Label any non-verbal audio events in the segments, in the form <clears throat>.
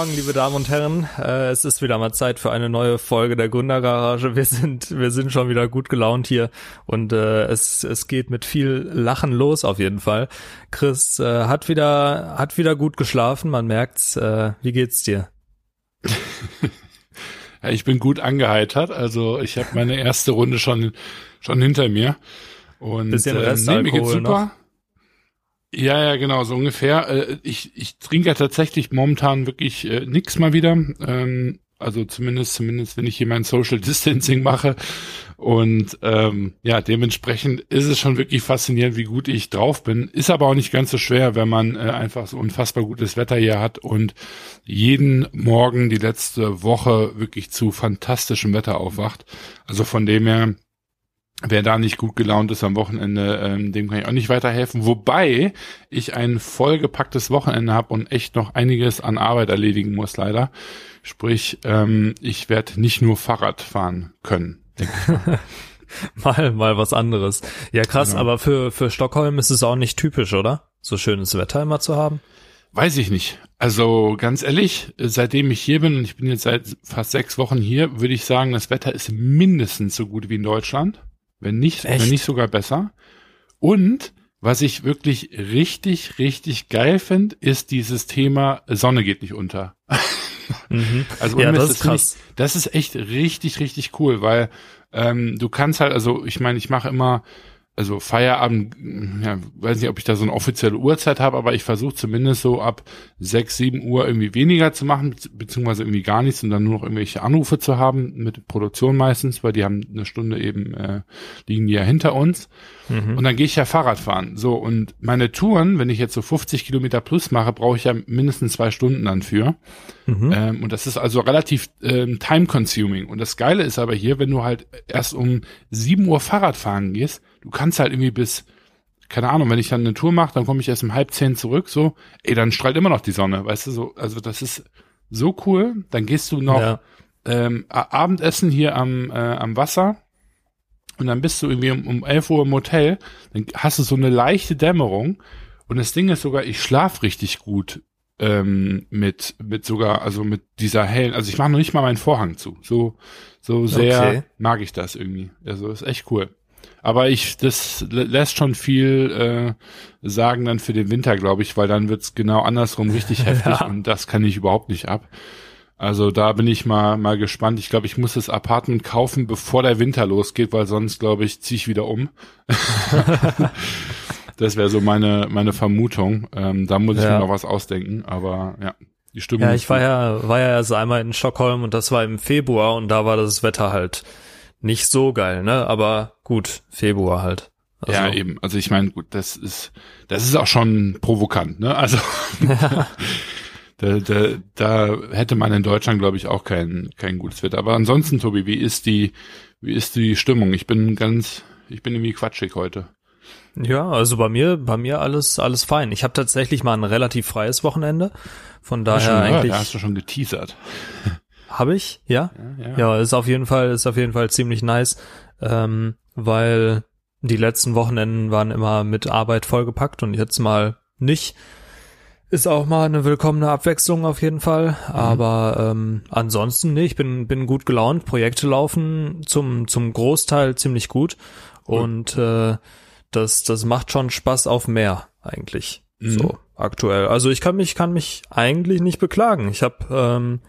Morgen, liebe Damen und Herren. Äh, es ist wieder mal Zeit für eine neue Folge der Gründergarage. Wir sind, wir sind schon wieder gut gelaunt hier und äh, es, es geht mit viel Lachen los auf jeden Fall. Chris äh, hat wieder, hat wieder gut geschlafen. Man merkt's. Äh, wie geht's dir? <laughs> ja, ich bin gut angeheitert. Also ich habe meine erste Runde schon, schon hinter mir. Und Bisschen äh, nee, mir geht's super. Noch. Ja, ja, genau, so ungefähr. Äh, ich, ich trinke ja tatsächlich momentan wirklich äh, nix mal wieder. Ähm, also zumindest, zumindest, wenn ich hier mein Social <laughs> Distancing mache. Und ähm, ja, dementsprechend ist es schon wirklich faszinierend, wie gut ich drauf bin. Ist aber auch nicht ganz so schwer, wenn man äh, einfach so unfassbar gutes Wetter hier hat und jeden Morgen die letzte Woche wirklich zu fantastischem Wetter aufwacht. Also von dem her Wer da nicht gut gelaunt ist am Wochenende, ähm, dem kann ich auch nicht weiterhelfen. Wobei ich ein vollgepacktes Wochenende habe und echt noch einiges an Arbeit erledigen muss, leider. Sprich, ähm, ich werde nicht nur Fahrrad fahren können. <laughs> mal, mal was anderes. Ja, krass, genau. aber für, für Stockholm ist es auch nicht typisch, oder? So schönes Wetter immer zu haben? Weiß ich nicht. Also ganz ehrlich, seitdem ich hier bin, und ich bin jetzt seit fast sechs Wochen hier, würde ich sagen, das Wetter ist mindestens so gut wie in Deutschland wenn nicht, Echt? wenn nicht sogar besser. Und was ich wirklich richtig, richtig geil finde, ist dieses Thema Sonne geht nicht unter. <laughs> mhm. Also ja, das ist krass. Ich, das ist echt richtig, richtig cool, weil ähm, du kannst halt, also ich meine, ich mache immer also Feierabend, ja, weiß nicht, ob ich da so eine offizielle Uhrzeit habe, aber ich versuche zumindest so ab sechs, sieben Uhr irgendwie weniger zu machen, beziehungsweise irgendwie gar nichts und dann nur noch irgendwelche Anrufe zu haben, mit Produktion meistens, weil die haben eine Stunde eben, äh, liegen die ja hinter uns. Mhm. Und dann gehe ich ja Fahrrad fahren. So, und meine Touren, wenn ich jetzt so 50 Kilometer plus mache, brauche ich ja mindestens zwei Stunden dann für. Mhm. Ähm, und das ist also relativ ähm, time-consuming. Und das Geile ist aber hier, wenn du halt erst um sieben Uhr Fahrrad fahren gehst, du kannst halt irgendwie bis, keine Ahnung, wenn ich dann eine Tour mache, dann komme ich erst um halb zehn zurück, so, ey, dann strahlt immer noch die Sonne, weißt du, so, also das ist so cool. Dann gehst du noch ja. ähm, Abendessen hier am, äh, am Wasser und dann bist du irgendwie um, um 11 Uhr im Hotel, dann hast du so eine leichte Dämmerung und das Ding ist sogar, ich schlaf richtig gut ähm, mit mit sogar also mit dieser hellen, also ich mache noch nicht mal meinen Vorhang zu, so so sehr okay. mag ich das irgendwie, also ist echt cool. Aber ich, das lässt schon viel äh, sagen dann für den Winter, glaube ich, weil dann wird's genau andersrum richtig <laughs> heftig ja. und das kann ich überhaupt nicht ab. Also da bin ich mal mal gespannt. Ich glaube, ich muss das Apartment kaufen, bevor der Winter losgeht, weil sonst glaube ich ziehe ich wieder um. <laughs> das wäre so meine meine Vermutung. Ähm, da muss ich ja. mir noch was ausdenken. Aber ja, die Stimmung. Ja, ich war ja war ja erst einmal in Stockholm und das war im Februar und da war das Wetter halt nicht so geil, ne? Aber gut, Februar halt. Also. Ja, eben. Also ich meine, gut, das ist, das ist auch schon provokant, ne? Also ja. <laughs> da, da, da hätte man in Deutschland, glaube ich, auch kein, kein gutes Wetter. Aber ansonsten, Tobi, wie ist die, wie ist die Stimmung? Ich bin ganz, ich bin irgendwie quatschig heute. Ja, also bei mir, bei mir alles, alles fein. Ich habe tatsächlich mal ein relativ freies Wochenende. Von daher schon, eigentlich. Ja, da hast du schon geteasert. Habe ich, ja? Ja, ja. ja, ist auf jeden Fall, ist auf jeden Fall ziemlich nice, ähm, weil die letzten Wochenenden waren immer mit Arbeit vollgepackt und jetzt mal nicht. Ist auch mal eine willkommene Abwechslung auf jeden Fall. Mhm. Aber ähm, ansonsten, nee, ich bin, bin gut gelaunt. Projekte laufen zum, zum Großteil ziemlich gut. Mhm. Und äh, das, das macht schon Spaß auf mehr, eigentlich. Mhm. So, aktuell. Also ich kann mich, kann mich eigentlich nicht beklagen. Ich habe ähm,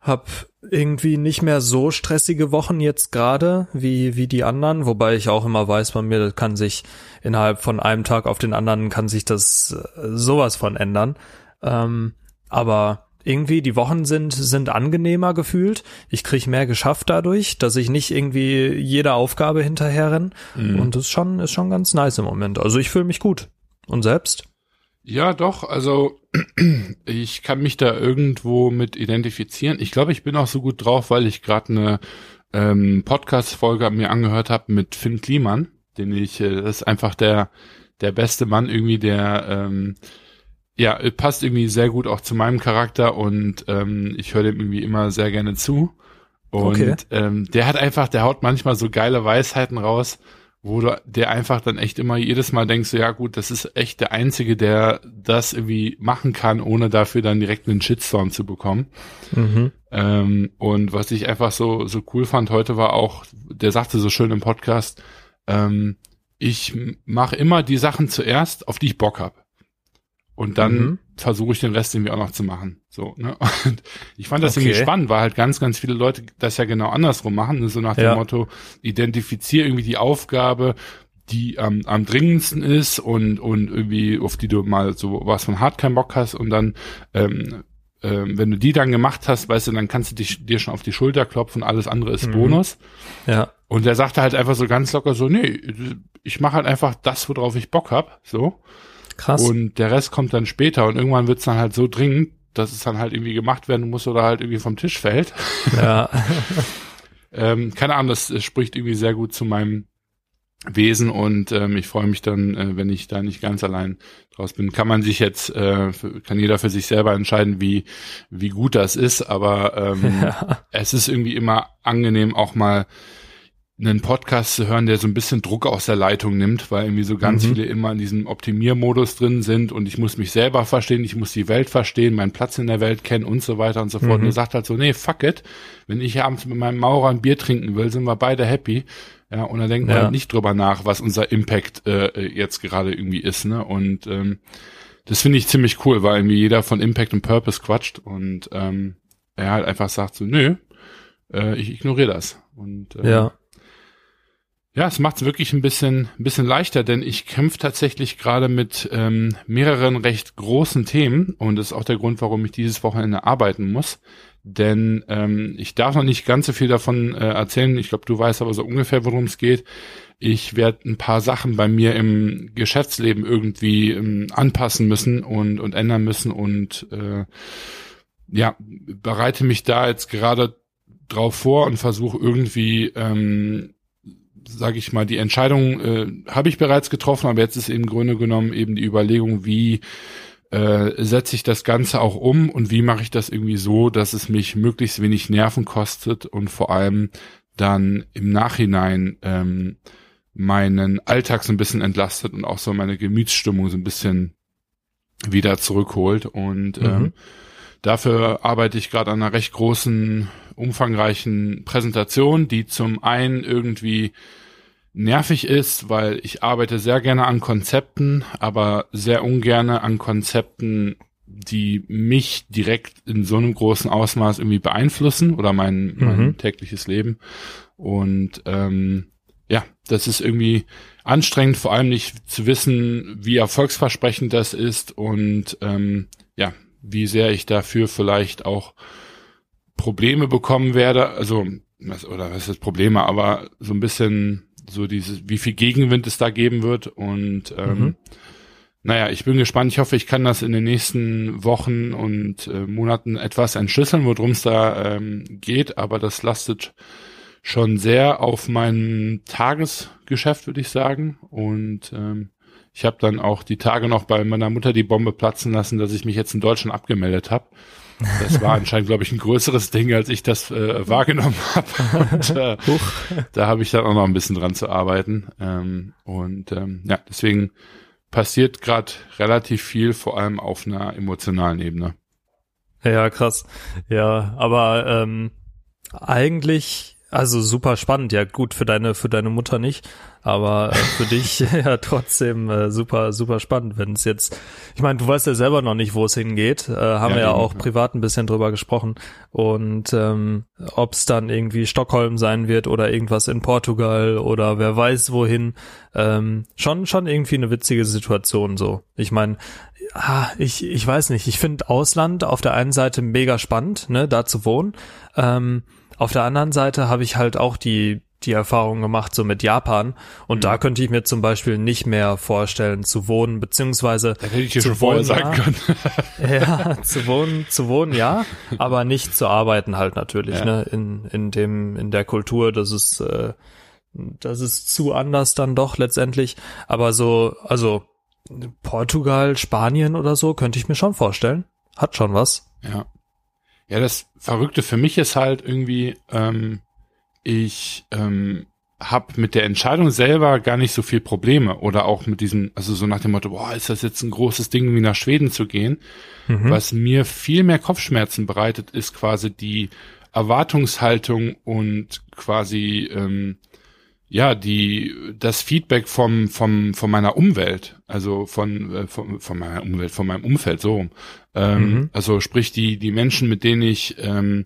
hab irgendwie nicht mehr so stressige Wochen jetzt gerade wie wie die anderen, wobei ich auch immer weiß, bei mir kann sich innerhalb von einem Tag auf den anderen kann sich das äh, sowas von ändern. Ähm, aber irgendwie die Wochen sind sind angenehmer gefühlt. Ich krieg mehr geschafft dadurch, dass ich nicht irgendwie jede Aufgabe hinterher mhm. und das ist schon ist schon ganz nice im Moment. Also ich fühle mich gut. Und selbst? Ja, doch. Also <clears throat> ich kann mich da irgendwo mit identifizieren. Ich glaube, ich bin auch so gut drauf, weil ich gerade eine ähm, Podcast-Folge mir angehört habe mit Finn Kliman, den ich, äh, das ist einfach der der beste Mann irgendwie, der ähm, ja passt irgendwie sehr gut auch zu meinem Charakter und ähm, ich höre dem irgendwie immer sehr gerne zu. Und okay. ähm, der hat einfach, der haut manchmal so geile Weisheiten raus wo du der einfach dann echt immer jedes Mal denkst, so, ja gut, das ist echt der Einzige, der das irgendwie machen kann, ohne dafür dann direkt einen Shitstorm zu bekommen. Mhm. Ähm, und was ich einfach so, so cool fand heute war auch, der sagte so schön im Podcast, ähm, ich mache immer die Sachen zuerst, auf die ich Bock hab. Und dann mhm. versuche ich den Rest irgendwie auch noch zu machen. So, ne? <laughs> Und ich fand das okay. irgendwie spannend, weil halt ganz, ganz viele Leute das ja genau andersrum machen. So nach dem ja. Motto, identifiziere irgendwie die Aufgabe, die ähm, am dringendsten ist und, und irgendwie, auf die du mal so was von hart keinen Bock hast und dann ähm, ähm, wenn du die dann gemacht hast, weißt du, dann kannst du dich, dir schon auf die Schulter klopfen, alles andere ist mhm. Bonus. Ja. Und er sagte halt einfach so ganz locker so, nee, ich mache halt einfach das, worauf ich Bock hab, so. Krass. Und der Rest kommt dann später und irgendwann wird's dann halt so dringend, dass es dann halt irgendwie gemacht werden muss oder halt irgendwie vom Tisch fällt. Ja. <laughs> ähm, keine Ahnung, das, das spricht irgendwie sehr gut zu meinem Wesen und ähm, ich freue mich dann, äh, wenn ich da nicht ganz allein draus bin. Kann man sich jetzt, äh, kann jeder für sich selber entscheiden, wie wie gut das ist, aber ähm, <laughs> ja. es ist irgendwie immer angenehm, auch mal einen Podcast zu hören, der so ein bisschen Druck aus der Leitung nimmt, weil irgendwie so ganz mhm. viele immer in diesem Optimiermodus drin sind und ich muss mich selber verstehen, ich muss die Welt verstehen, meinen Platz in der Welt kennen und so weiter und so fort. Mhm. Und er sagt halt so, nee, fuck it. Wenn ich abends mit meinem Maurer ein Bier trinken will, sind wir beide happy. Ja, und dann denkt man halt nicht drüber nach, was unser Impact äh, jetzt gerade irgendwie ist, ne? Und ähm, das finde ich ziemlich cool, weil irgendwie jeder von Impact und Purpose quatscht und ähm, er halt einfach sagt so, nö, äh, ich ignoriere das. Und äh, ja ja, es macht es wirklich ein bisschen, ein bisschen leichter, denn ich kämpfe tatsächlich gerade mit ähm, mehreren recht großen Themen und das ist auch der Grund, warum ich dieses Wochenende arbeiten muss. Denn ähm, ich darf noch nicht ganz so viel davon äh, erzählen. Ich glaube, du weißt aber so ungefähr, worum es geht. Ich werde ein paar Sachen bei mir im Geschäftsleben irgendwie ähm, anpassen müssen und, und ändern müssen und äh, ja, bereite mich da jetzt gerade drauf vor und versuche irgendwie ähm, sage ich mal, die Entscheidung äh, habe ich bereits getroffen, aber jetzt ist im Grunde genommen eben die Überlegung, wie äh, setze ich das Ganze auch um und wie mache ich das irgendwie so, dass es mich möglichst wenig Nerven kostet und vor allem dann im Nachhinein ähm, meinen Alltag so ein bisschen entlastet und auch so meine Gemütsstimmung so ein bisschen wieder zurückholt und mhm. ähm, Dafür arbeite ich gerade an einer recht großen, umfangreichen Präsentation, die zum einen irgendwie nervig ist, weil ich arbeite sehr gerne an Konzepten, aber sehr ungerne an Konzepten, die mich direkt in so einem großen Ausmaß irgendwie beeinflussen oder mein, mein mhm. tägliches Leben. Und ähm, ja, das ist irgendwie anstrengend, vor allem nicht zu wissen, wie erfolgsversprechend das ist und ähm, ja, wie sehr ich dafür vielleicht auch Probleme bekommen werde, also oder was ist Probleme, aber so ein bisschen so dieses, wie viel Gegenwind es da geben wird und ähm, mhm. naja, ich bin gespannt. Ich hoffe, ich kann das in den nächsten Wochen und äh, Monaten etwas entschlüsseln, worum es da ähm, geht, aber das lastet schon sehr auf mein Tagesgeschäft, würde ich sagen. Und ähm, ich habe dann auch die Tage noch bei meiner Mutter die Bombe platzen lassen, dass ich mich jetzt in Deutschland abgemeldet habe. Das war anscheinend, glaube ich, ein größeres Ding, als ich das äh, wahrgenommen <laughs> habe. Und äh, da habe ich dann auch noch ein bisschen dran zu arbeiten. Ähm, und ähm, ja, deswegen passiert gerade relativ viel, vor allem auf einer emotionalen Ebene. Ja, krass. Ja, aber ähm, eigentlich also super spannend, ja gut für deine für deine Mutter nicht, aber äh, für <laughs> dich <laughs> ja trotzdem äh, super super spannend, wenn es jetzt, ich meine, du weißt ja selber noch nicht, wo es hingeht, äh, haben ja, wir ja auch privat ein bisschen drüber gesprochen. Und ähm, ob es dann irgendwie Stockholm sein wird oder irgendwas in Portugal oder wer weiß wohin, ähm, schon schon irgendwie eine witzige Situation so. Ich meine, ah, ich ich weiß nicht, ich finde Ausland auf der einen Seite mega spannend, ne, da zu wohnen. Ähm, auf der anderen Seite habe ich halt auch die die Erfahrung gemacht, so mit Japan. Und mhm. da könnte ich mir zum Beispiel nicht mehr vorstellen, zu wohnen, beziehungsweise. Da hätte ich dir schon vorher sagen können. <laughs> ja, zu wohnen, zu wohnen, ja, aber nicht zu arbeiten halt natürlich, ja. ne, in, in dem, in der Kultur, das ist, äh, das ist zu anders dann doch letztendlich. Aber so, also, Portugal, Spanien oder so, könnte ich mir schon vorstellen. Hat schon was. Ja. Ja, das Verrückte für mich ist halt irgendwie, ähm, ich ähm, habe mit der Entscheidung selber gar nicht so viel Probleme oder auch mit diesem, also so nach dem Motto, boah, ist das jetzt ein großes Ding, wie nach Schweden zu gehen. Mhm. Was mir viel mehr Kopfschmerzen bereitet, ist quasi die Erwartungshaltung und quasi ähm, ja die das Feedback vom vom von meiner Umwelt, also von äh, von, von meiner Umwelt, von meinem Umfeld so. Ähm, mhm. Also sprich die die Menschen, mit denen ich ähm,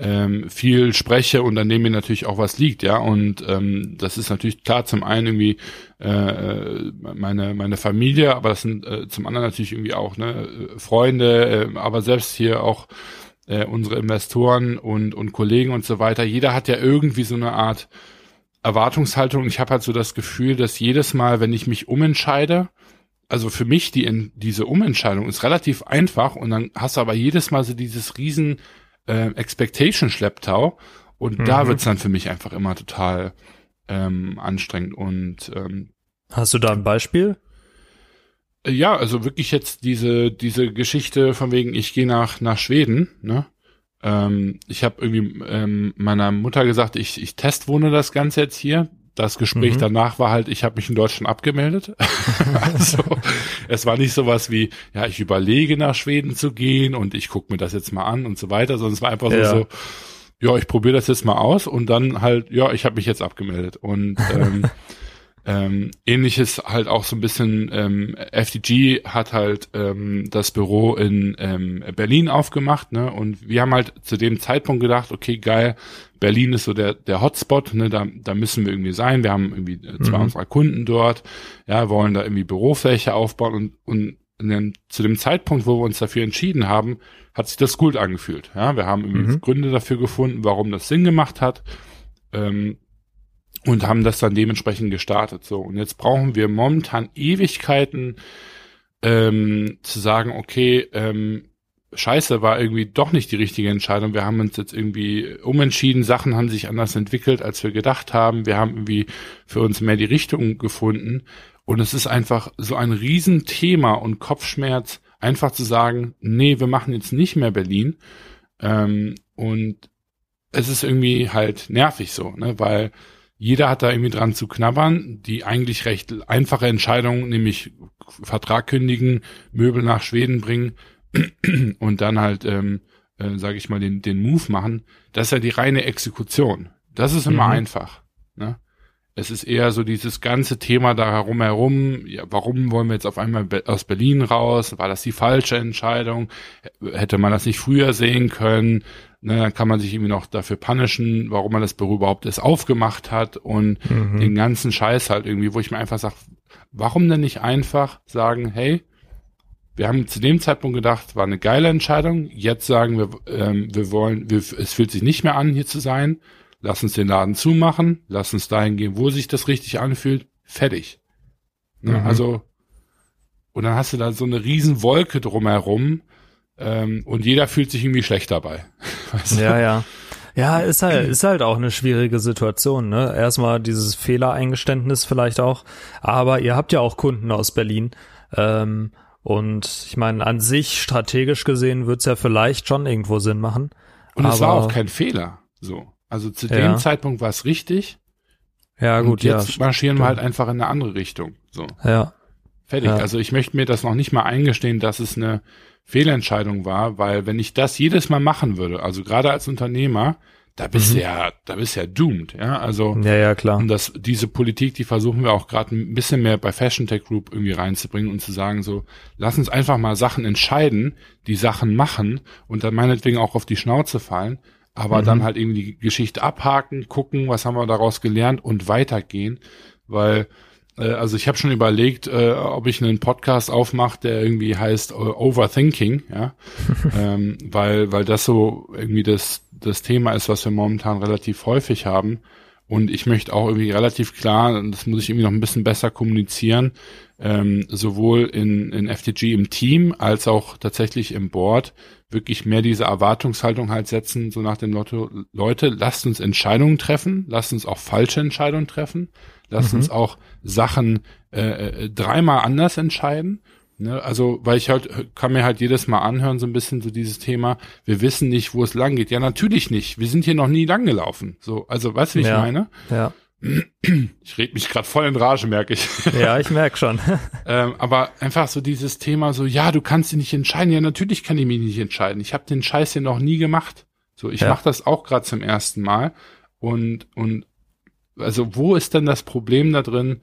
ähm, viel spreche und an dem mir natürlich auch was liegt, ja. Und ähm, das ist natürlich klar zum einen irgendwie äh, meine meine Familie, aber das sind äh, zum anderen natürlich irgendwie auch ne Freunde, äh, aber selbst hier auch äh, unsere Investoren und und Kollegen und so weiter. Jeder hat ja irgendwie so eine Art Erwartungshaltung. Ich habe halt so das Gefühl, dass jedes Mal, wenn ich mich umentscheide, also für mich die diese Umentscheidung ist relativ einfach und dann hast du aber jedes Mal so dieses riesen äh, Expectation-Schlepptau. Und mhm. da wird's dann für mich einfach immer total ähm, anstrengend. Und ähm, hast du da ein Beispiel? Äh, ja, also wirklich jetzt diese diese Geschichte von wegen, ich gehe nach nach Schweden. Ne? Ähm, ich habe irgendwie ähm, meiner Mutter gesagt, ich ich testwohne das Ganze jetzt hier. Das Gespräch mhm. danach war halt, ich habe mich in Deutschland abgemeldet. <laughs> also es war nicht sowas wie, ja, ich überlege nach Schweden zu gehen und ich gucke mir das jetzt mal an und so weiter, sondern es war einfach ja. so, ja, ich probiere das jetzt mal aus und dann halt, ja, ich habe mich jetzt abgemeldet. Und ähm, <laughs> ähm, ähnliches halt auch so ein bisschen, ähm, FDG hat halt ähm, das Büro in ähm, Berlin aufgemacht, ne? Und wir haben halt zu dem Zeitpunkt gedacht, okay, geil, Berlin ist so der, der Hotspot, ne, da, da müssen wir irgendwie sein. Wir haben irgendwie äh, zwei mhm. unserer Kunden dort, ja, wollen da irgendwie Bürofläche aufbauen und, und dann, zu dem Zeitpunkt, wo wir uns dafür entschieden haben, hat sich das gut angefühlt. Ja, wir haben irgendwie mhm. Gründe dafür gefunden, warum das Sinn gemacht hat. Ähm, und haben das dann dementsprechend gestartet. So, und jetzt brauchen wir momentan Ewigkeiten ähm, zu sagen, okay, ähm, Scheiße, war irgendwie doch nicht die richtige Entscheidung. Wir haben uns jetzt irgendwie umentschieden, Sachen haben sich anders entwickelt, als wir gedacht haben. Wir haben irgendwie für uns mehr die Richtung gefunden. Und es ist einfach so ein Riesenthema und Kopfschmerz, einfach zu sagen, nee, wir machen jetzt nicht mehr Berlin. Ähm, und es ist irgendwie halt nervig so, ne, weil jeder hat da irgendwie dran zu knabbern. Die eigentlich recht einfache Entscheidung, nämlich Vertrag kündigen, Möbel nach Schweden bringen <clears throat> und dann halt, ähm, äh, sage ich mal, den, den Move machen. Das ist ja die reine Exekution. Das ist immer mhm. einfach. Ne? Es ist eher so dieses ganze Thema da herum herum. Ja, warum wollen wir jetzt auf einmal aus Berlin raus? War das die falsche Entscheidung? Hätte man das nicht früher sehen können? Ne, dann kann man sich irgendwie noch dafür punishen, warum man das Büro überhaupt erst aufgemacht hat und mhm. den ganzen Scheiß halt irgendwie, wo ich mir einfach sage, warum denn nicht einfach sagen, hey, wir haben zu dem Zeitpunkt gedacht, war eine geile Entscheidung. Jetzt sagen wir, ähm, wir wollen, wir, es fühlt sich nicht mehr an, hier zu sein. Lass uns den Laden zumachen. Lass uns dahin gehen, wo sich das richtig anfühlt. Fertig. Ne, mhm. Also, und dann hast du da so eine riesen Wolke drumherum, ähm, und jeder fühlt sich irgendwie schlecht dabei. Weißt <laughs> du? Ja, ja. Ja, ist halt, ist halt auch eine schwierige Situation, ne? Erstmal dieses Fehlereingeständnis vielleicht auch. Aber ihr habt ja auch Kunden aus Berlin. Ähm, und ich meine, an sich, strategisch gesehen, wird's ja vielleicht schon irgendwo Sinn machen. Und es war auch kein Fehler. So. Also zu dem Zeitpunkt war es richtig. Ja, gut, und jetzt ja. marschieren wir halt einfach in eine andere Richtung. So. Ja. Fertig. Ja. Also ich möchte mir das noch nicht mal eingestehen, dass es eine Fehlentscheidung war, weil wenn ich das jedes Mal machen würde, also gerade als Unternehmer, da bist mhm. du ja, da bist du ja doomed, ja, also ja, ja, klar. Und das, diese Politik, die versuchen wir auch gerade ein bisschen mehr bei Fashion Tech Group irgendwie reinzubringen und zu sagen so, lass uns einfach mal Sachen entscheiden, die Sachen machen und dann meinetwegen auch auf die Schnauze fallen, aber mhm. dann halt irgendwie die Geschichte abhaken, gucken, was haben wir daraus gelernt und weitergehen, weil also ich habe schon überlegt, äh, ob ich einen Podcast aufmache, der irgendwie heißt uh, Overthinking, ja, <laughs> ähm, weil weil das so irgendwie das das Thema ist, was wir momentan relativ häufig haben. Und ich möchte auch irgendwie relativ klar, das muss ich irgendwie noch ein bisschen besser kommunizieren, ähm, sowohl in, in FTG im Team als auch tatsächlich im Board, wirklich mehr diese Erwartungshaltung halt setzen, so nach dem Motto, Leute, lasst uns Entscheidungen treffen, lasst uns auch falsche Entscheidungen treffen, lasst mhm. uns auch Sachen äh, äh, dreimal anders entscheiden. Ne? Also, weil ich halt, kann mir halt jedes Mal anhören, so ein bisschen so dieses Thema, wir wissen nicht, wo es lang geht. Ja, natürlich nicht. Wir sind hier noch nie lang gelaufen. So, also weißt du, wie ich ja. meine? Ja. <clears throat> ich rede mich gerade voll in Rage, merke ich. <laughs> Ja, ich merke schon. <laughs> ähm, aber einfach so dieses Thema so, ja, du kannst dich nicht entscheiden. Ja, natürlich kann ich mich nicht entscheiden. Ich habe den Scheiß ja noch nie gemacht. So, ich ja. mache das auch gerade zum ersten Mal. Und, und also wo ist denn das Problem da drin,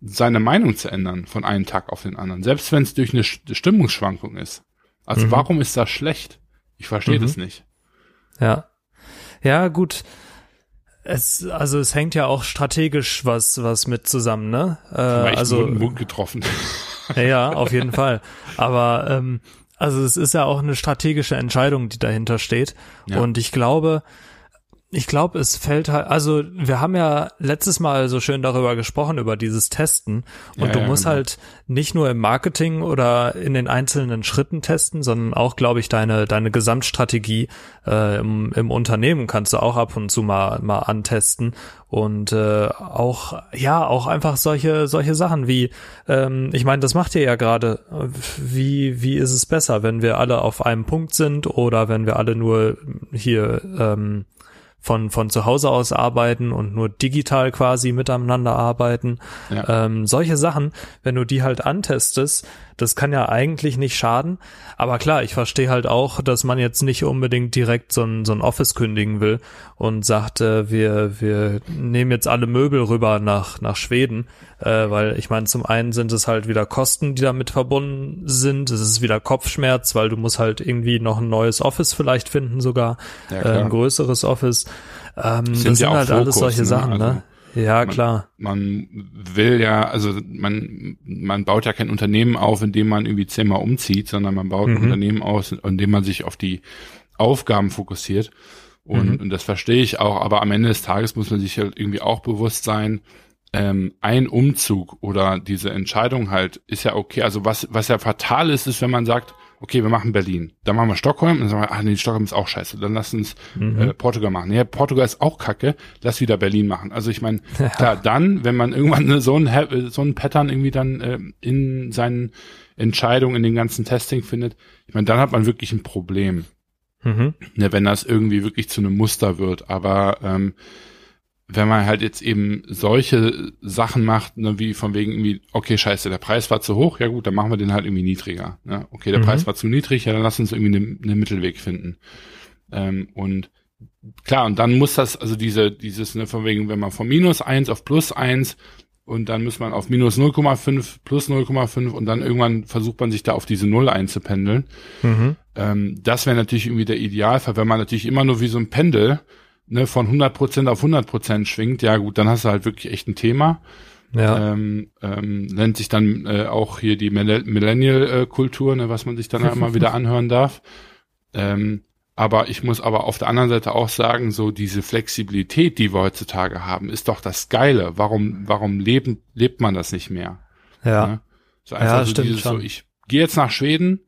seine Meinung zu ändern von einem Tag auf den anderen? Selbst wenn es durch eine Stimmungsschwankung ist. Also mhm. warum ist das schlecht? Ich verstehe mhm. das nicht. Ja. Ja, gut. Es, also es hängt ja auch strategisch was, was mit zusammen, ne? Äh, also Mund getroffen. <laughs> Ja, auf jeden Fall. Aber ähm, also es ist ja auch eine strategische Entscheidung, die dahinter steht. Ja. Und ich glaube, ich glaube, es fällt halt, also wir haben ja letztes Mal so schön darüber gesprochen, über dieses Testen. Und ja, du ja, musst genau. halt nicht nur im Marketing oder in den einzelnen Schritten testen, sondern auch, glaube ich, deine, deine Gesamtstrategie äh, im, im Unternehmen kannst du auch ab und zu mal, mal antesten. Und äh, auch, ja, auch einfach solche, solche Sachen wie, ähm, ich meine, das macht ihr ja gerade. Wie, wie ist es besser, wenn wir alle auf einem Punkt sind oder wenn wir alle nur hier ähm, von, von zu Hause aus arbeiten und nur digital quasi miteinander arbeiten. Ja. Ähm, solche Sachen, wenn du die halt antestest, das kann ja eigentlich nicht schaden. Aber klar, ich verstehe halt auch, dass man jetzt nicht unbedingt direkt so ein, so ein Office kündigen will und sagt, äh, wir, wir nehmen jetzt alle Möbel rüber nach, nach Schweden. Äh, weil ich meine, zum einen sind es halt wieder Kosten, die damit verbunden sind. Es ist wieder Kopfschmerz, weil du musst halt irgendwie noch ein neues Office vielleicht finden sogar. Ja, äh, ein größeres Office. Ähm, das sind, das sind halt Fokus, alles solche ne? Sachen, ne? Also ja, man, klar. Man will ja, also man, man baut ja kein Unternehmen auf, indem man irgendwie zehnmal umzieht, sondern man baut mhm. ein Unternehmen aus, indem man sich auf die Aufgaben fokussiert. Und, mhm. und das verstehe ich auch, aber am Ende des Tages muss man sich halt irgendwie auch bewusst sein, ähm, ein Umzug oder diese Entscheidung halt ist ja okay. Also was, was ja fatal ist, ist, wenn man sagt, okay, wir machen Berlin. Dann machen wir Stockholm und dann sagen wir, ach nee, Stockholm ist auch scheiße. Dann lass uns mhm. äh, Portugal machen. Ja, Portugal ist auch kacke, lass wieder Berlin machen. Also ich meine, ja. klar, dann, wenn man irgendwann <laughs> so ein, so ein Pattern irgendwie dann äh, in seinen Entscheidungen, in den ganzen Testing findet, ich meine, dann hat man wirklich ein Problem. Mhm. Ne, wenn das irgendwie wirklich zu einem Muster wird. Aber ähm, wenn man halt jetzt eben solche Sachen macht, ne, wie von wegen irgendwie, okay, scheiße, der Preis war zu hoch, ja gut, dann machen wir den halt irgendwie niedriger. Ne? Okay, der mhm. Preis war zu niedrig, ja, dann lass uns irgendwie einen ne Mittelweg finden. Ähm, und klar, und dann muss das, also diese, dieses, ne, von wegen, wenn man von minus eins auf plus eins und dann muss man auf minus 0,5 plus 0,5 und dann irgendwann versucht man sich da auf diese Null einzupendeln. Mhm. Ähm, das wäre natürlich irgendwie der Idealfall, wenn man natürlich immer nur wie so ein Pendel ne, von 100% auf 100% schwingt, ja gut, dann hast du halt wirklich echt ein Thema. Ja. Ähm, ähm, nennt sich dann äh, auch hier die Millennial-Kultur, ne, was man sich dann immer wieder <laughs> anhören darf. Ähm, aber ich muss aber auf der anderen Seite auch sagen, so diese Flexibilität, die wir heutzutage haben, ist doch das Geile. Warum, warum leben, lebt man das nicht mehr? Ja. Ne? So einfach ja, so stimmt dieses, schon. so ich gehe jetzt nach Schweden,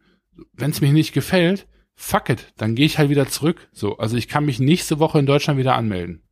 wenn es mir nicht gefällt, fuck it, dann gehe ich halt wieder zurück. So, also ich kann mich nächste Woche in Deutschland wieder anmelden.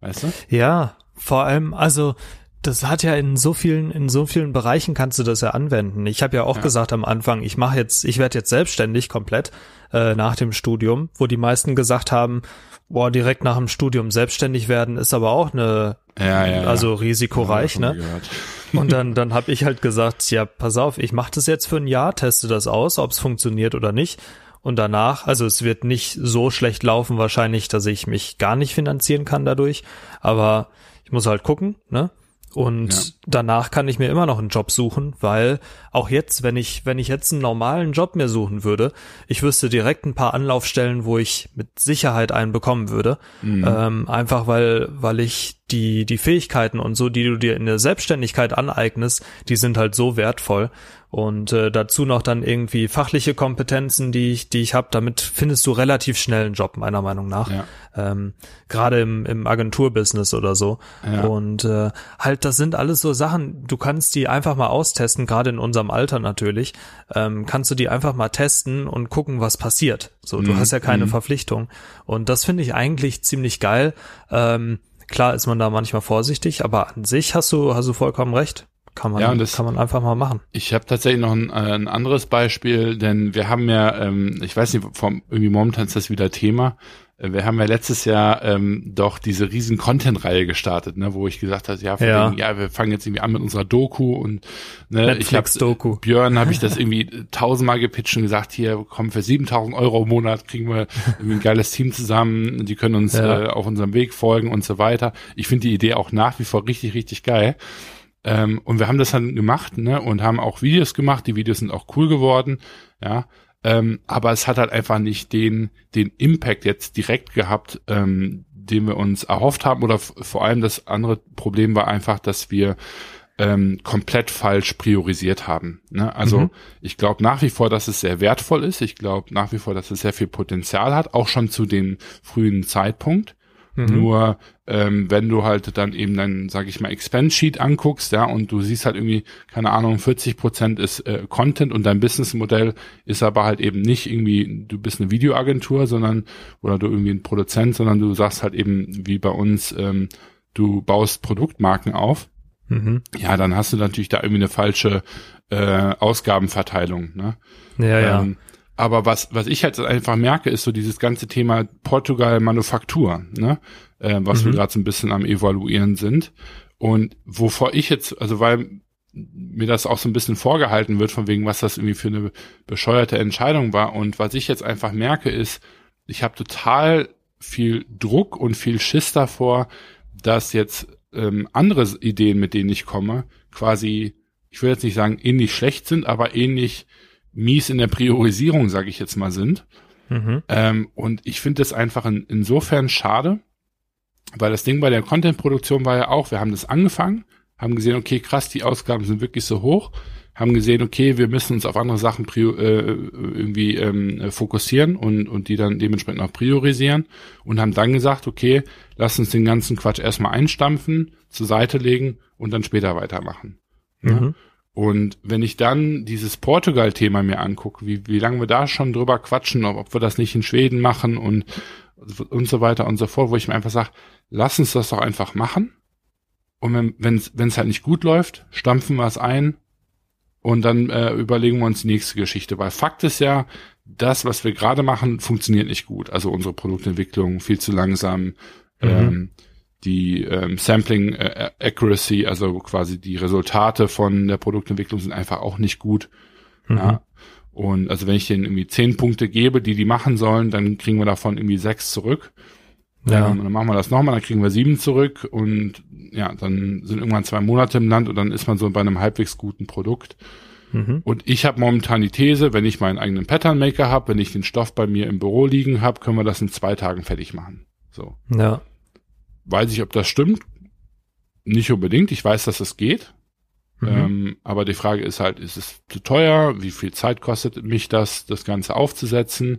Weißt du? Ja, vor allem, also das hat ja in so vielen in so vielen Bereichen kannst du das ja anwenden. Ich habe ja auch ja. gesagt am Anfang, ich mache jetzt, ich werde jetzt selbstständig komplett äh, nach dem Studium, wo die meisten gesagt haben, boah, direkt nach dem Studium selbstständig werden ist aber auch eine ja, ja, also risikoreich, ne? <laughs> Und dann <laughs> dann habe ich halt gesagt, ja, pass auf, ich mache das jetzt für ein Jahr, teste das aus, ob es funktioniert oder nicht und danach, also es wird nicht so schlecht laufen wahrscheinlich, dass ich mich gar nicht finanzieren kann dadurch, aber ich muss halt gucken, ne? Und ja. danach kann ich mir immer noch einen Job suchen, weil auch jetzt, wenn ich, wenn ich jetzt einen normalen Job mir suchen würde, ich wüsste direkt ein paar Anlaufstellen, wo ich mit Sicherheit einen bekommen würde. Mhm. Ähm, einfach weil, weil ich die, die Fähigkeiten und so, die du dir in der Selbstständigkeit aneignest, die sind halt so wertvoll. Und äh, dazu noch dann irgendwie fachliche Kompetenzen, die ich, die ich habe. Damit findest du relativ schnell einen Job, meiner Meinung nach. Ja. Ähm, Gerade im, im Agenturbusiness oder so. Ja. Und äh, halt, das sind alles so Sachen, du kannst die einfach mal austesten, gerade in unserem Alter natürlich. Ähm, kannst du die einfach mal testen und gucken, was passiert. So, du mhm. hast ja keine mhm. Verpflichtung. Und das finde ich eigentlich ziemlich geil. Ähm, klar ist man da manchmal vorsichtig, aber an sich hast du, hast du vollkommen recht. Kann man, ja, das, kann man einfach mal machen. Ich habe tatsächlich noch ein, äh, ein anderes Beispiel, denn wir haben ja, ähm, ich weiß nicht, vom, irgendwie momentan ist das wieder Thema, wir haben ja letztes Jahr ähm, doch diese riesen Content-Reihe gestartet, ne, wo ich gesagt habe, ja, ja. Wegen, ja, wir fangen jetzt irgendwie an mit unserer Doku und ne, Netflix ich habe Björn habe ich das <laughs> irgendwie tausendmal gepitcht und gesagt, hier kommen für 7000 Euro im Monat kriegen wir irgendwie ein geiles Team zusammen, die können uns ja. äh, auf unserem Weg folgen und so weiter. Ich finde die Idee auch nach wie vor richtig, richtig geil. Ähm, und wir haben das dann gemacht, ne, und haben auch Videos gemacht. Die Videos sind auch cool geworden, ja. Ähm, aber es hat halt einfach nicht den, den Impact jetzt direkt gehabt, ähm, den wir uns erhofft haben. Oder vor allem das andere Problem war einfach, dass wir ähm, komplett falsch priorisiert haben. Ne? Also mhm. ich glaube nach wie vor, dass es sehr wertvoll ist. Ich glaube nach wie vor, dass es sehr viel Potenzial hat, auch schon zu dem frühen Zeitpunkt. Mhm. Nur ähm, wenn du halt dann eben dein, sag ich mal, Expense Sheet anguckst, ja, und du siehst halt irgendwie, keine Ahnung, 40 Prozent ist äh, Content und dein Businessmodell ist aber halt eben nicht irgendwie, du bist eine Videoagentur, sondern oder du irgendwie ein Produzent, sondern du sagst halt eben wie bei uns, ähm, du baust Produktmarken auf. Mhm. Ja, dann hast du natürlich da irgendwie eine falsche äh, Ausgabenverteilung. Ne? Ja, ähm, ja. Aber was, was ich halt einfach merke, ist so dieses ganze Thema Portugal Manufaktur, ne? Äh, was mhm. wir gerade so ein bisschen am Evaluieren sind. Und wovor ich jetzt, also weil mir das auch so ein bisschen vorgehalten wird, von wegen, was das irgendwie für eine bescheuerte Entscheidung war. Und was ich jetzt einfach merke, ist, ich habe total viel Druck und viel Schiss davor, dass jetzt ähm, andere Ideen, mit denen ich komme, quasi, ich will jetzt nicht sagen ähnlich schlecht sind, aber ähnlich mies in der Priorisierung, sage ich jetzt mal, sind. Mhm. Ähm, und ich finde das einfach in, insofern schade, weil das Ding bei der Content-Produktion war ja auch, wir haben das angefangen, haben gesehen, okay, krass, die Ausgaben sind wirklich so hoch, haben gesehen, okay, wir müssen uns auf andere Sachen äh, irgendwie ähm, fokussieren und, und die dann dementsprechend auch priorisieren und haben dann gesagt, okay, lass uns den ganzen Quatsch erstmal einstampfen, zur Seite legen und dann später weitermachen. Mhm. Ja? Und wenn ich dann dieses Portugal-Thema mir angucke, wie, wie lange wir da schon drüber quatschen, ob, ob wir das nicht in Schweden machen und, und so weiter und so fort, wo ich mir einfach sage, lass uns das doch einfach machen. Und wenn es halt nicht gut läuft, stampfen wir es ein und dann äh, überlegen wir uns die nächste Geschichte. Weil Fakt ist ja, das, was wir gerade machen, funktioniert nicht gut. Also unsere Produktentwicklung viel zu langsam. Mhm. Ähm, die ähm, Sampling äh, Accuracy, also quasi die Resultate von der Produktentwicklung sind einfach auch nicht gut. Mhm. Ja. Und also wenn ich denen irgendwie zehn Punkte gebe, die die machen sollen, dann kriegen wir davon irgendwie sechs zurück. Ja. Ähm, dann machen wir das nochmal, dann kriegen wir sieben zurück und ja, dann sind irgendwann zwei Monate im Land und dann ist man so bei einem halbwegs guten Produkt. Mhm. Und ich habe momentan die These, wenn ich meinen eigenen Pattern Maker habe, wenn ich den Stoff bei mir im Büro liegen habe, können wir das in zwei Tagen fertig machen. So. Ja. Weiß ich, ob das stimmt? Nicht unbedingt. Ich weiß, dass es geht. Mhm. Ähm, aber die Frage ist halt, ist es zu teuer? Wie viel Zeit kostet mich das, das Ganze aufzusetzen?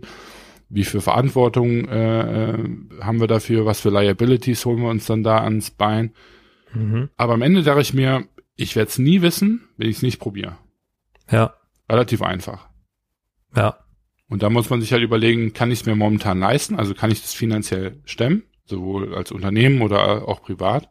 Wie viel Verantwortung äh, haben wir dafür? Was für Liabilities holen wir uns dann da ans Bein? Mhm. Aber am Ende sage ich mir, ich werde es nie wissen, wenn ich es nicht probiere. Ja. Relativ einfach. Ja. Und da muss man sich halt überlegen, kann ich es mir momentan leisten? Also kann ich das finanziell stemmen? Sowohl als Unternehmen oder auch privat.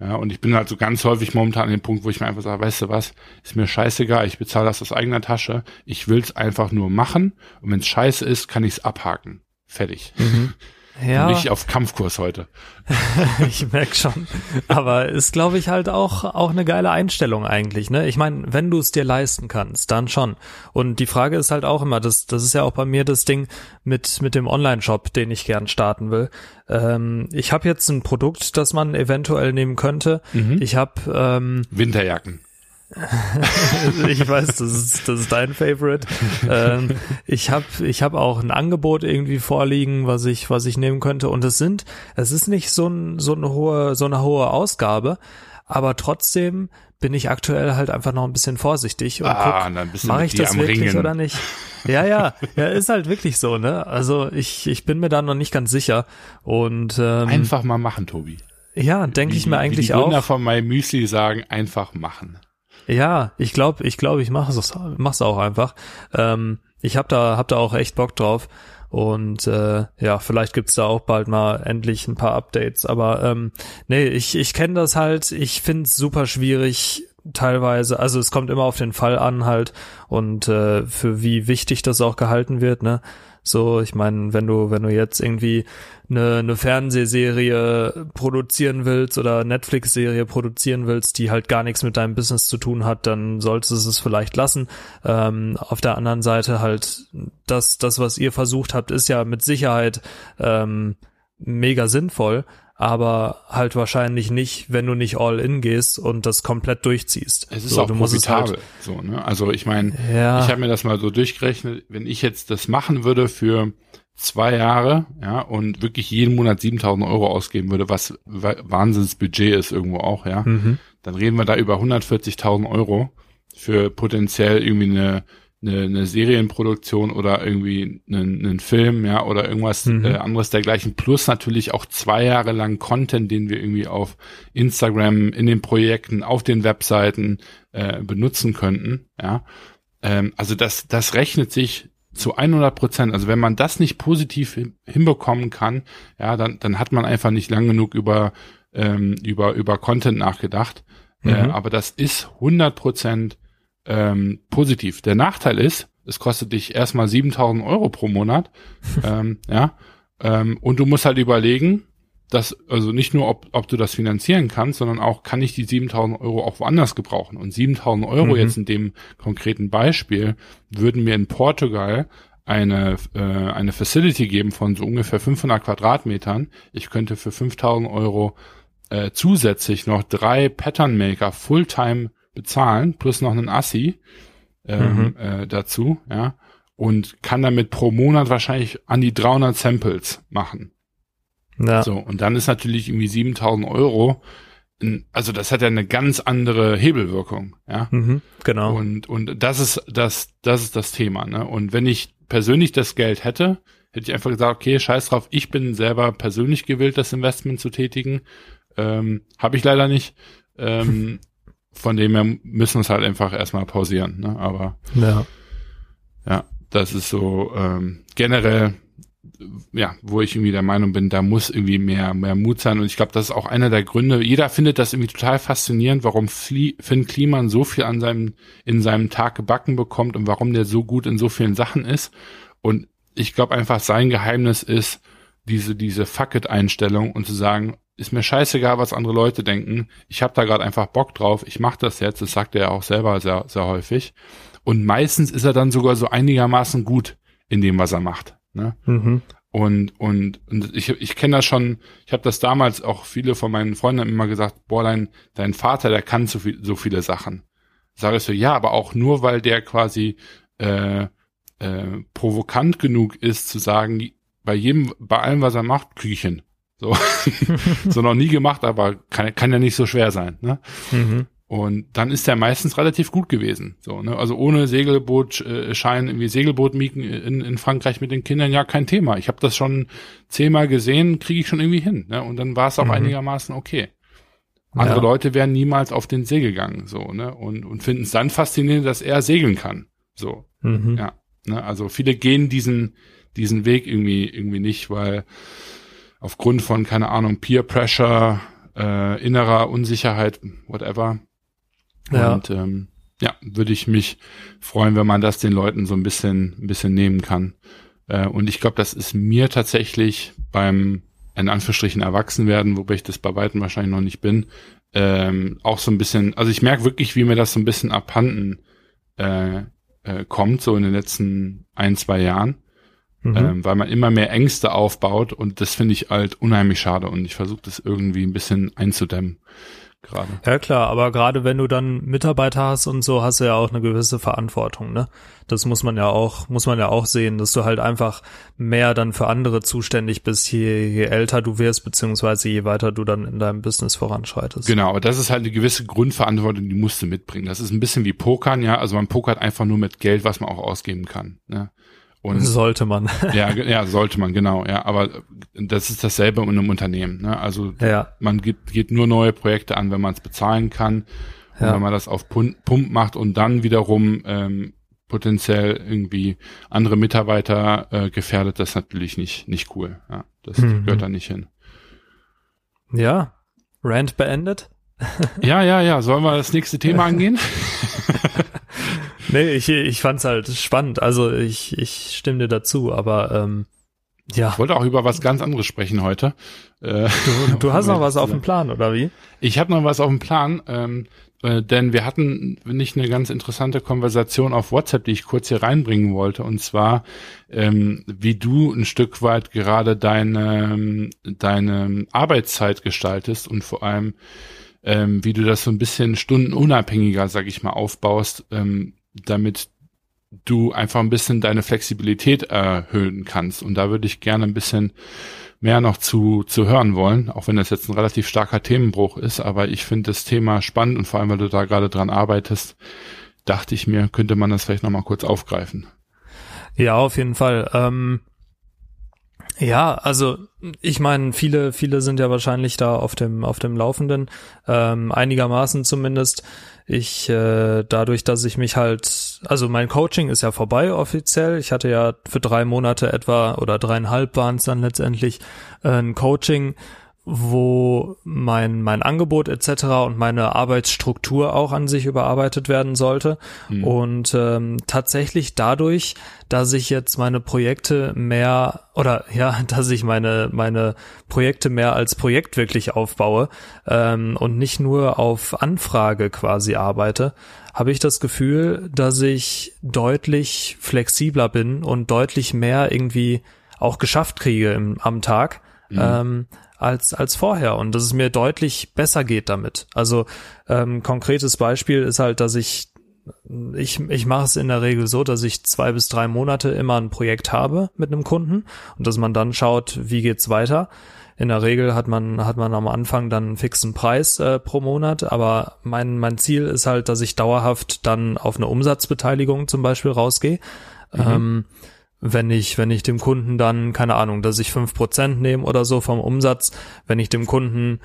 Ja, und ich bin halt so ganz häufig momentan an dem Punkt, wo ich mir einfach sage, weißt du was, ist mir scheißegal, ich bezahle das aus eigener Tasche, ich will's einfach nur machen und wenn es scheiße ist, kann ich's abhaken. Fertig. Mhm. <laughs> Ja. Nicht auf Kampfkurs heute. <laughs> ich merk schon. Aber ist, glaube ich, halt auch, auch eine geile Einstellung eigentlich, ne? Ich meine, wenn du es dir leisten kannst, dann schon. Und die Frage ist halt auch immer, das, das ist ja auch bei mir das Ding mit, mit dem Online-Shop, den ich gern starten will. Ähm, ich habe jetzt ein Produkt, das man eventuell nehmen könnte. Mhm. Ich habe ähm, Winterjacken. <laughs> ich weiß, das ist, das ist dein Favorite. Ähm, ich habe ich hab auch ein Angebot irgendwie vorliegen, was ich, was ich nehmen könnte. Und es sind, es ist nicht so, ein, so eine hohe, so eine hohe Ausgabe, aber trotzdem bin ich aktuell halt einfach noch ein bisschen vorsichtig und ah, guck, mache ich das wirklich Ringen. oder nicht. Ja, ja, ja, ist halt wirklich so, ne? Also ich, ich bin mir da noch nicht ganz sicher. Und ähm, einfach mal machen, Tobi. Ja, denke ich mir eigentlich wie die auch. Gründer von My Müsli sagen, einfach machen. Ja, ich glaube, ich glaube, ich mache es mach's auch einfach. Ähm, ich habe da hab da auch echt Bock drauf und äh, ja, vielleicht gibt's da auch bald mal endlich ein paar Updates. Aber ähm, nee, ich ich kenne das halt. Ich find's super schwierig, teilweise, also es kommt immer auf den Fall an halt und äh, für wie wichtig das auch gehalten wird, ne? So, ich meine, wenn du, wenn du jetzt irgendwie eine, eine Fernsehserie produzieren willst oder Netflix-Serie produzieren willst, die halt gar nichts mit deinem Business zu tun hat, dann solltest du es vielleicht lassen. Ähm, auf der anderen Seite halt, das, das, was ihr versucht habt, ist ja mit Sicherheit ähm, mega sinnvoll aber halt wahrscheinlich nicht, wenn du nicht all in gehst und das komplett durchziehst. Es ist so, auch profitabel. Halt so, ne? Also ich meine, ja. ich habe mir das mal so durchgerechnet, wenn ich jetzt das machen würde für zwei Jahre, ja, und wirklich jeden Monat 7000 Euro ausgeben würde, was Wahnsinnsbudget ist irgendwo auch, ja, mhm. dann reden wir da über 140.000 Euro für potenziell irgendwie eine eine, eine Serienproduktion oder irgendwie einen, einen Film, ja, oder irgendwas mhm. äh, anderes dergleichen, plus natürlich auch zwei Jahre lang Content, den wir irgendwie auf Instagram, in den Projekten, auf den Webseiten äh, benutzen könnten, ja. Ähm, also das, das rechnet sich zu 100 Prozent. Also wenn man das nicht positiv hinbekommen kann, ja, dann, dann hat man einfach nicht lang genug über, ähm, über, über Content nachgedacht. Äh, mhm. Äh, aber das ist 100 Prozent ähm, positiv. Der Nachteil ist, es kostet dich erstmal 7000 Euro pro Monat, <laughs> ähm, ja, ähm, und du musst halt überlegen, dass, also nicht nur, ob, ob du das finanzieren kannst, sondern auch, kann ich die 7000 Euro auch woanders gebrauchen? Und 7000 Euro mhm. jetzt in dem konkreten Beispiel würden mir in Portugal eine, äh, eine Facility geben von so ungefähr 500 Quadratmetern. Ich könnte für 5000 Euro äh, zusätzlich noch drei Pattern Maker Fulltime bezahlen, plus noch einen Assi ähm, mhm. äh, dazu, ja, und kann damit pro Monat wahrscheinlich an die 300 Samples machen. Ja. So, und dann ist natürlich irgendwie 7000 Euro, also das hat ja eine ganz andere Hebelwirkung, ja. Mhm, genau. Und, und das ist das, das ist das Thema, ne. Und wenn ich persönlich das Geld hätte, hätte ich einfach gesagt, okay, scheiß drauf, ich bin selber persönlich gewillt, das Investment zu tätigen. Ähm, Habe ich leider nicht. Ähm, <laughs> von dem her müssen wir es halt einfach erstmal pausieren. Ne? Aber ja. ja, das ist so ähm, generell, ja, wo ich irgendwie der Meinung bin, da muss irgendwie mehr, mehr Mut sein. Und ich glaube, das ist auch einer der Gründe. Jeder findet das irgendwie total faszinierend, warum Flie Finn Kliman so viel an seinem, in seinem Tag gebacken bekommt und warum der so gut in so vielen Sachen ist. Und ich glaube einfach, sein Geheimnis ist, diese, diese Fuck-it-Einstellung und zu sagen, ist mir scheißegal, was andere Leute denken. Ich habe da gerade einfach Bock drauf. Ich mache das jetzt. Das sagt er ja auch selber sehr, sehr häufig. Und meistens ist er dann sogar so einigermaßen gut in dem, was er macht. Ne? Mhm. Und, und, und ich, ich kenne das schon, ich habe das damals auch viele von meinen Freunden immer gesagt, boah, dein, dein Vater, der kann so, viel, so viele Sachen. Sage ich so, ja, aber auch nur, weil der quasi äh, äh, provokant genug ist zu sagen, bei jedem, bei allem, was er macht, kriege ich hin. So, <laughs> so noch nie gemacht, aber kann, kann ja nicht so schwer sein. Ne? Mhm. Und dann ist der meistens relativ gut gewesen. So, ne? Also ohne Segelbootschein, äh, irgendwie Segelboot mieten in, in Frankreich mit den Kindern, ja, kein Thema. Ich habe das schon zehnmal gesehen, kriege ich schon irgendwie hin. Ne? Und dann war es auch mhm. einigermaßen okay. Andere ja. Leute wären niemals auf den See gegangen, so, ne? Und, und finden es dann faszinierend, dass er segeln kann. So. Mhm. Ja. Ne? Also viele gehen diesen, diesen Weg irgendwie, irgendwie nicht, weil aufgrund von, keine Ahnung, Peer Pressure, äh, innerer Unsicherheit, whatever. Ja. Und ähm, ja, würde ich mich freuen, wenn man das den Leuten so ein bisschen, ein bisschen nehmen kann. Äh, und ich glaube, das ist mir tatsächlich beim in Anführungsstrichen erwachsen werden, wobei ich das bei weitem wahrscheinlich noch nicht bin, ähm, auch so ein bisschen, also ich merke wirklich, wie mir das so ein bisschen abhanden äh, äh, kommt, so in den letzten ein, zwei Jahren mhm. ähm, weil man immer mehr Ängste aufbaut und das finde ich halt unheimlich schade und ich versuche das irgendwie ein bisschen einzudämmen gerade. Ja klar, aber gerade wenn du dann Mitarbeiter hast und so, hast du ja auch eine gewisse Verantwortung, ne? Das muss man ja auch, muss man ja auch sehen, dass du halt einfach mehr dann für andere zuständig bist, je, je älter du wirst, beziehungsweise je weiter du dann in deinem Business voranschreitest. Genau, aber das ist halt eine gewisse Grundverantwortung, die musst du mitbringen. Das ist ein bisschen wie Pokern, ja. Also man pokert einfach nur mit Geld, was man auch ausgeben kann. Ne? Und sollte man. <laughs> ja, ja, sollte man, genau, ja. Aber das ist dasselbe in einem Unternehmen. Ne? Also ja. man geht, geht nur neue Projekte an, wenn man es bezahlen kann. Ja. Und wenn man das auf Pump macht und dann wiederum ähm, potenziell irgendwie andere Mitarbeiter äh, gefährdet, das ist natürlich nicht, nicht cool. Ja, das mhm. gehört da nicht hin. Ja, Rant beendet. Ja, ja, ja. Sollen wir das nächste Thema <laughs> angehen? <laughs> nee, ich, ich fand's halt spannend. Also ich, ich stimme dir dazu, aber ähm, ja. Ich wollte auch über was ganz anderes sprechen heute. Äh, du, du <laughs> hast noch was auf dem Plan, oder wie? Ich habe noch was auf dem Plan, ähm, äh, denn wir hatten nicht eine ganz interessante Konversation auf WhatsApp, die ich kurz hier reinbringen wollte, und zwar, ähm, wie du ein Stück weit gerade deine, deine Arbeitszeit gestaltest und vor allem, ähm, wie du das so ein bisschen stundenunabhängiger, sag ich mal, aufbaust, ähm, damit du einfach ein bisschen deine Flexibilität erhöhen kannst. Und da würde ich gerne ein bisschen mehr noch zu, zu hören wollen, auch wenn das jetzt ein relativ starker Themenbruch ist. Aber ich finde das Thema spannend und vor allem, weil du da gerade dran arbeitest, dachte ich mir, könnte man das vielleicht nochmal kurz aufgreifen. Ja, auf jeden Fall. Ähm, ja, also ich meine, viele, viele sind ja wahrscheinlich da auf dem auf dem Laufenden, ähm, einigermaßen zumindest. Ich äh, dadurch, dass ich mich halt, also mein Coaching ist ja vorbei offiziell. Ich hatte ja für drei Monate etwa oder dreieinhalb waren es dann letztendlich äh, ein Coaching wo mein, mein Angebot etc. und meine Arbeitsstruktur auch an sich überarbeitet werden sollte. Mhm. Und ähm, tatsächlich dadurch, dass ich jetzt meine Projekte mehr oder ja, <laughs> dass ich meine, meine Projekte mehr als Projekt wirklich aufbaue ähm, und nicht nur auf Anfrage quasi arbeite, habe ich das Gefühl, dass ich deutlich flexibler bin und deutlich mehr irgendwie auch geschafft kriege im, am Tag. Mhm. Ähm, als, als vorher und dass es mir deutlich besser geht damit. Also ähm, konkretes Beispiel ist halt, dass ich ich, ich mache es in der Regel so, dass ich zwei bis drei Monate immer ein Projekt habe mit einem Kunden und dass man dann schaut, wie geht's weiter. In der Regel hat man hat man am Anfang dann einen fixen Preis äh, pro Monat, aber mein mein Ziel ist halt, dass ich dauerhaft dann auf eine Umsatzbeteiligung zum Beispiel rausgehe. Mhm. Ähm, wenn ich, wenn ich dem Kunden dann, keine Ahnung, dass ich fünf Prozent nehme oder so vom Umsatz, wenn ich dem Kunden,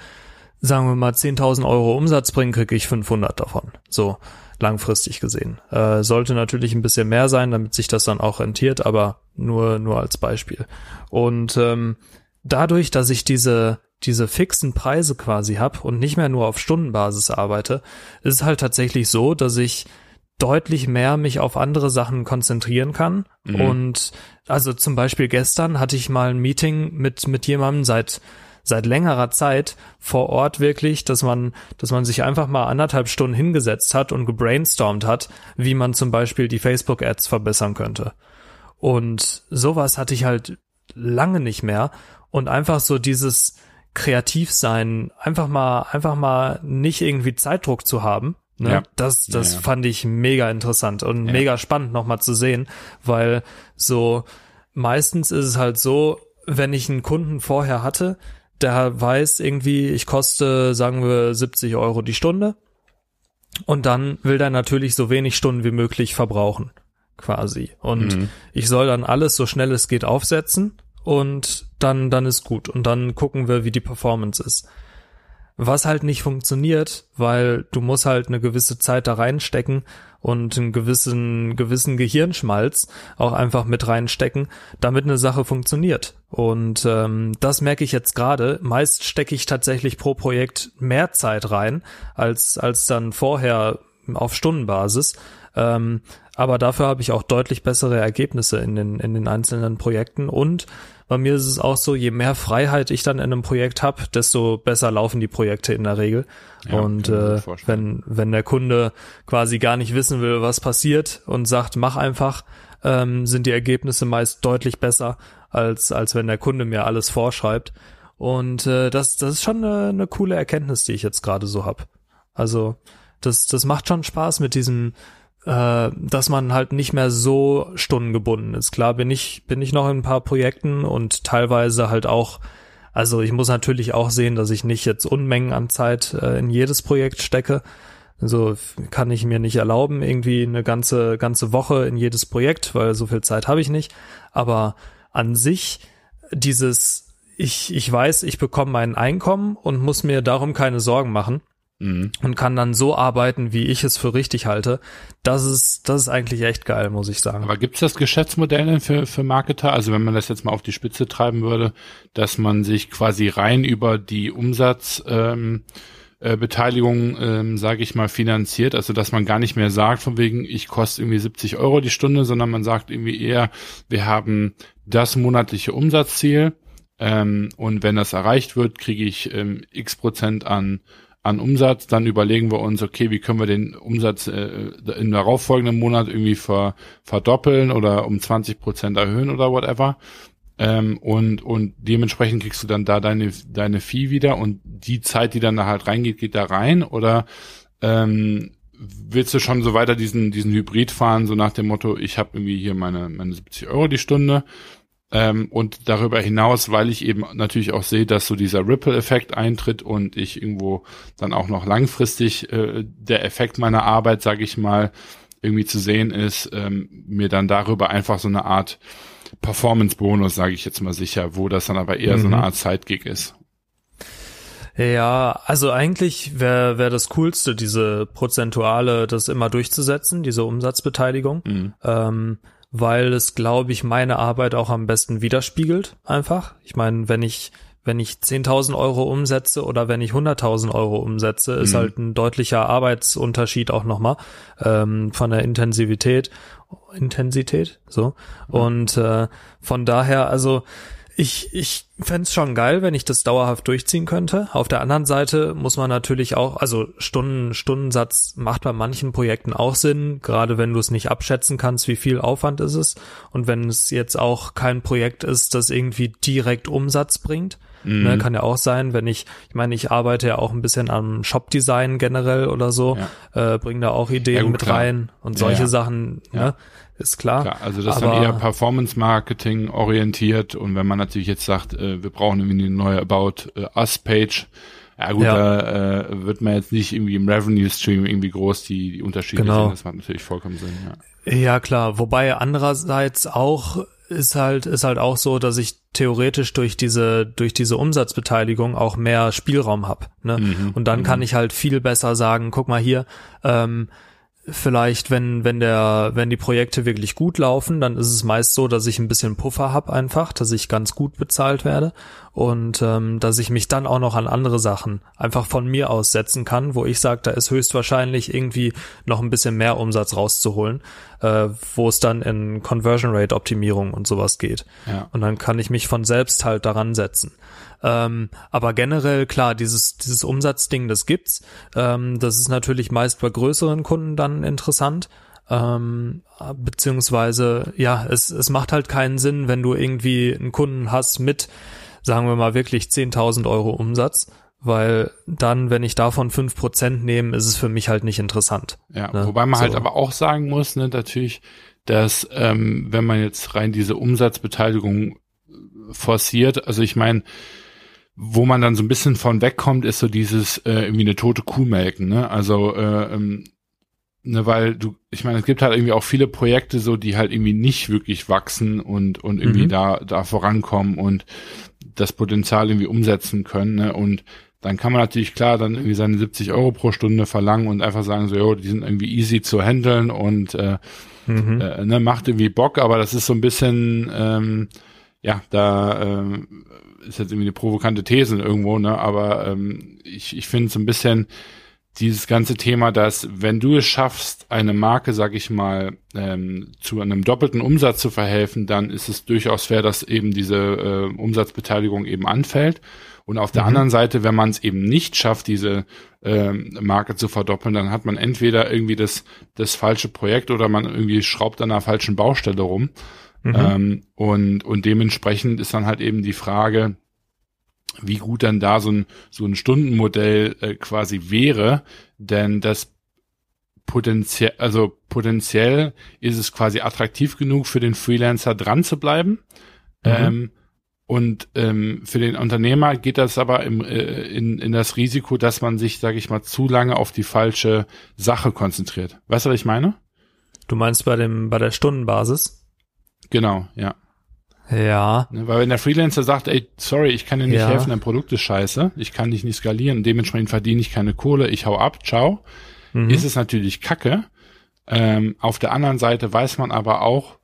sagen wir mal, 10.000 Euro Umsatz bringe, kriege ich 500 davon. So, langfristig gesehen. Äh, sollte natürlich ein bisschen mehr sein, damit sich das dann auch rentiert, aber nur, nur als Beispiel. Und ähm, dadurch, dass ich diese, diese fixen Preise quasi hab und nicht mehr nur auf Stundenbasis arbeite, ist es halt tatsächlich so, dass ich deutlich mehr mich auf andere Sachen konzentrieren kann. Mhm. Und also zum Beispiel gestern hatte ich mal ein Meeting mit, mit jemandem seit, seit längerer Zeit vor Ort wirklich, dass man, dass man sich einfach mal anderthalb Stunden hingesetzt hat und gebrainstormt hat, wie man zum Beispiel die Facebook-Ads verbessern könnte. Und sowas hatte ich halt lange nicht mehr. Und einfach so dieses kreativ sein, einfach mal, einfach mal nicht irgendwie Zeitdruck zu haben, Ne? Ja. Das, das ja, ja. fand ich mega interessant und mega spannend nochmal zu sehen, weil so meistens ist es halt so, wenn ich einen Kunden vorher hatte, der weiß irgendwie, ich koste, sagen wir, 70 Euro die Stunde und dann will der natürlich so wenig Stunden wie möglich verbrauchen, quasi. Und mhm. ich soll dann alles so schnell es geht aufsetzen und dann, dann ist gut und dann gucken wir, wie die Performance ist. Was halt nicht funktioniert, weil du musst halt eine gewisse Zeit da reinstecken und einen gewissen, gewissen Gehirnschmalz auch einfach mit reinstecken, damit eine Sache funktioniert. Und ähm, das merke ich jetzt gerade. Meist stecke ich tatsächlich pro Projekt mehr Zeit rein, als, als dann vorher auf Stundenbasis. Ähm, aber dafür habe ich auch deutlich bessere Ergebnisse in den, in den einzelnen Projekten und bei mir ist es auch so, je mehr Freiheit ich dann in einem Projekt habe, desto besser laufen die Projekte in der Regel. Ja, und äh, wenn, wenn der Kunde quasi gar nicht wissen will, was passiert und sagt, mach einfach, ähm, sind die Ergebnisse meist deutlich besser, als, als wenn der Kunde mir alles vorschreibt. Und äh, das, das ist schon eine, eine coole Erkenntnis, die ich jetzt gerade so hab. Also das, das macht schon Spaß mit diesem äh, dass man halt nicht mehr so stundengebunden ist. Klar bin ich, bin ich noch in ein paar Projekten und teilweise halt auch, also ich muss natürlich auch sehen, dass ich nicht jetzt Unmengen an Zeit äh, in jedes Projekt stecke. Also kann ich mir nicht erlauben, irgendwie eine ganze, ganze Woche in jedes Projekt, weil so viel Zeit habe ich nicht. Aber an sich dieses, ich, ich weiß, ich bekomme mein Einkommen und muss mir darum keine Sorgen machen mhm. und kann dann so arbeiten, wie ich es für richtig halte. Das ist, das ist eigentlich echt geil, muss ich sagen. Aber gibt es das Geschäftsmodell denn für, für Marketer? Also wenn man das jetzt mal auf die Spitze treiben würde, dass man sich quasi rein über die Umsatz, ähm, äh, Beteiligung, ähm, sage ich mal, finanziert. Also dass man gar nicht mehr sagt, von wegen, ich koste irgendwie 70 Euro die Stunde, sondern man sagt irgendwie eher, wir haben das monatliche Umsatzziel ähm, und wenn das erreicht wird, kriege ich ähm, x Prozent an an Umsatz, dann überlegen wir uns, okay, wie können wir den Umsatz äh, im darauffolgenden Monat irgendwie ver, verdoppeln oder um 20 Prozent erhöhen oder whatever. Ähm, und, und dementsprechend kriegst du dann da deine, deine Fee wieder und die Zeit, die dann da halt reingeht, geht da rein oder ähm, willst du schon so weiter diesen, diesen Hybrid fahren, so nach dem Motto, ich habe irgendwie hier meine, meine 70 Euro die Stunde ähm, und darüber hinaus, weil ich eben natürlich auch sehe, dass so dieser Ripple-Effekt eintritt und ich irgendwo dann auch noch langfristig äh, der Effekt meiner Arbeit, sage ich mal, irgendwie zu sehen ist, ähm, mir dann darüber einfach so eine Art Performance-Bonus, sage ich jetzt mal sicher, wo das dann aber eher mhm. so eine mhm. Art Sidegig ist. Ja, also eigentlich wäre wär das Coolste, diese prozentuale, das immer durchzusetzen, diese Umsatzbeteiligung. Mhm. Ähm, weil es, glaube ich, meine Arbeit auch am besten widerspiegelt, einfach. Ich meine, wenn ich wenn ich 10.000 Euro umsetze oder wenn ich 100.000 Euro umsetze, ist mhm. halt ein deutlicher Arbeitsunterschied auch nochmal ähm, von der Intensivität. Intensität, so. Mhm. Und äh, von daher, also ich, ich fände schon geil, wenn ich das dauerhaft durchziehen könnte. Auf der anderen Seite muss man natürlich auch, also Stunden, Stundensatz macht bei manchen Projekten auch Sinn, gerade wenn du es nicht abschätzen kannst, wie viel Aufwand ist es. Und wenn es jetzt auch kein Projekt ist, das irgendwie direkt Umsatz bringt. Mhm. Ne, kann ja auch sein, wenn ich, ich meine, ich arbeite ja auch ein bisschen am Shop-Design generell oder so, ja. äh, bringe da auch Ideen ja, gut, mit klar. rein und solche ja, Sachen, ne? Ist klar. klar also das ist dann eher Performance-Marketing orientiert und wenn man natürlich jetzt sagt, äh, wir brauchen irgendwie eine neue About äh, Us-Page, ja gut, ja. da äh, wird man jetzt nicht irgendwie im Revenue-Stream irgendwie groß die, die Unterschiede genau. sehen, das macht natürlich vollkommen Sinn, ja. Ja, klar, wobei andererseits auch ist halt ist halt auch so, dass ich theoretisch durch diese durch diese Umsatzbeteiligung auch mehr Spielraum hab. Ne? Mhm. Und dann mhm. kann ich halt viel besser sagen, guck mal hier, ähm, vielleicht, wenn, wenn der, wenn die Projekte wirklich gut laufen, dann ist es meist so, dass ich ein bisschen Puffer hab einfach, dass ich ganz gut bezahlt werde und ähm, dass ich mich dann auch noch an andere Sachen einfach von mir aus setzen kann, wo ich sage, da ist höchstwahrscheinlich irgendwie noch ein bisschen mehr Umsatz rauszuholen, äh, wo es dann in Conversion Rate Optimierung und sowas geht. Ja. Und dann kann ich mich von selbst halt daran setzen. Ähm, aber generell, klar, dieses, dieses Umsatzding, das gibt's. Ähm, das ist natürlich meist bei größeren Kunden dann interessant. Ähm, beziehungsweise, ja, es, es macht halt keinen Sinn, wenn du irgendwie einen Kunden hast mit, sagen wir mal, wirklich 10.000 Euro Umsatz, weil dann, wenn ich davon fünf Prozent nehme, ist es für mich halt nicht interessant. Ja, ne? wobei man halt so. halt aber auch sagen muss, ne, natürlich, dass ähm, wenn man jetzt rein diese Umsatzbeteiligung forciert, also ich meine, wo man dann so ein bisschen von wegkommt, ist so dieses äh, irgendwie eine tote Kuh melken, ne? Also äh, ähm, ne, weil du, ich meine, es gibt halt irgendwie auch viele Projekte so, die halt irgendwie nicht wirklich wachsen und und irgendwie mhm. da da vorankommen und das Potenzial irgendwie umsetzen können, ne? Und dann kann man natürlich klar dann irgendwie seine 70 Euro pro Stunde verlangen und einfach sagen so, jo, die sind irgendwie easy zu handeln und äh, mhm. äh, ne, macht irgendwie Bock, aber das ist so ein bisschen ähm, ja, da ähm, ist jetzt irgendwie eine provokante These irgendwo, ne? Aber ähm, ich, ich finde so ein bisschen dieses ganze Thema, dass wenn du es schaffst, eine Marke, sag ich mal, ähm, zu einem doppelten Umsatz zu verhelfen, dann ist es durchaus fair, dass eben diese äh, Umsatzbeteiligung eben anfällt. Und auf der mhm. anderen Seite, wenn man es eben nicht schafft, diese ähm, Marke zu verdoppeln, dann hat man entweder irgendwie das, das falsche Projekt oder man irgendwie schraubt an einer falschen Baustelle rum. Mhm. Ähm, und, und dementsprechend ist dann halt eben die Frage, wie gut dann da so ein, so ein Stundenmodell äh, quasi wäre, denn das potenziell, also potenziell ist es quasi attraktiv genug für den Freelancer dran zu bleiben. Mhm. Ähm, und ähm, für den Unternehmer geht das aber im, äh, in, in das Risiko, dass man sich, sage ich mal, zu lange auf die falsche Sache konzentriert. Weißt du, was ich meine? Du meinst bei dem bei der Stundenbasis? Genau, ja. Ja. Ne, weil wenn der Freelancer sagt, ey, sorry, ich kann dir nicht ja. helfen, dein Produkt ist scheiße, ich kann dich nicht skalieren, dementsprechend verdiene ich keine Kohle, ich hau ab, ciao, mhm. ist es natürlich kacke. Ähm, auf der anderen Seite weiß man aber auch,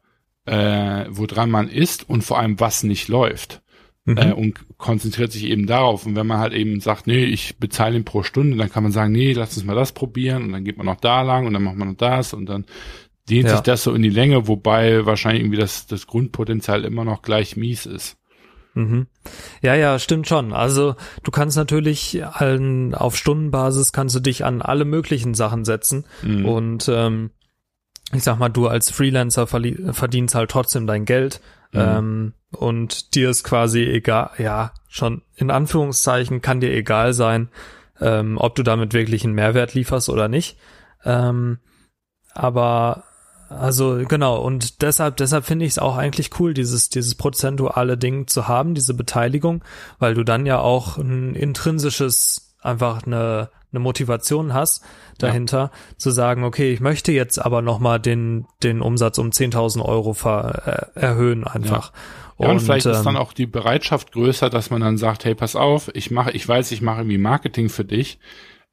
äh, woran man ist und vor allem, was nicht läuft. mhm. äh, und konzentriert sich eben darauf. Und wenn man halt eben sagt, nee, ich bezahle ihn pro Stunde, dann kann man sagen, nee, lass uns mal das probieren und dann geht man noch da lang und dann macht man noch das und dann dehnt ja. sich das so in die Länge, wobei wahrscheinlich irgendwie das, das Grundpotenzial immer noch gleich mies ist. Mhm. Ja, ja, stimmt schon. Also du kannst natürlich allen, auf Stundenbasis kannst du dich an alle möglichen Sachen setzen mhm. und ähm, ich sag mal, du als Freelancer verdienst halt trotzdem dein Geld mhm. ähm, und dir ist quasi egal, ja, schon in Anführungszeichen kann dir egal sein, ähm, ob du damit wirklich einen Mehrwert lieferst oder nicht. Ähm, aber also genau, und deshalb, deshalb finde ich es auch eigentlich cool, dieses, dieses prozentuale Ding zu haben, diese Beteiligung, weil du dann ja auch ein intrinsisches, einfach eine, eine Motivation hast dahinter, ja. zu sagen, okay, ich möchte jetzt aber nochmal den, den Umsatz um 10.000 Euro ver, äh, erhöhen einfach. Ja. Ja, und, und vielleicht ähm, ist dann auch die Bereitschaft größer, dass man dann sagt, hey, pass auf, ich mache, ich weiß, ich mache irgendwie Marketing für dich,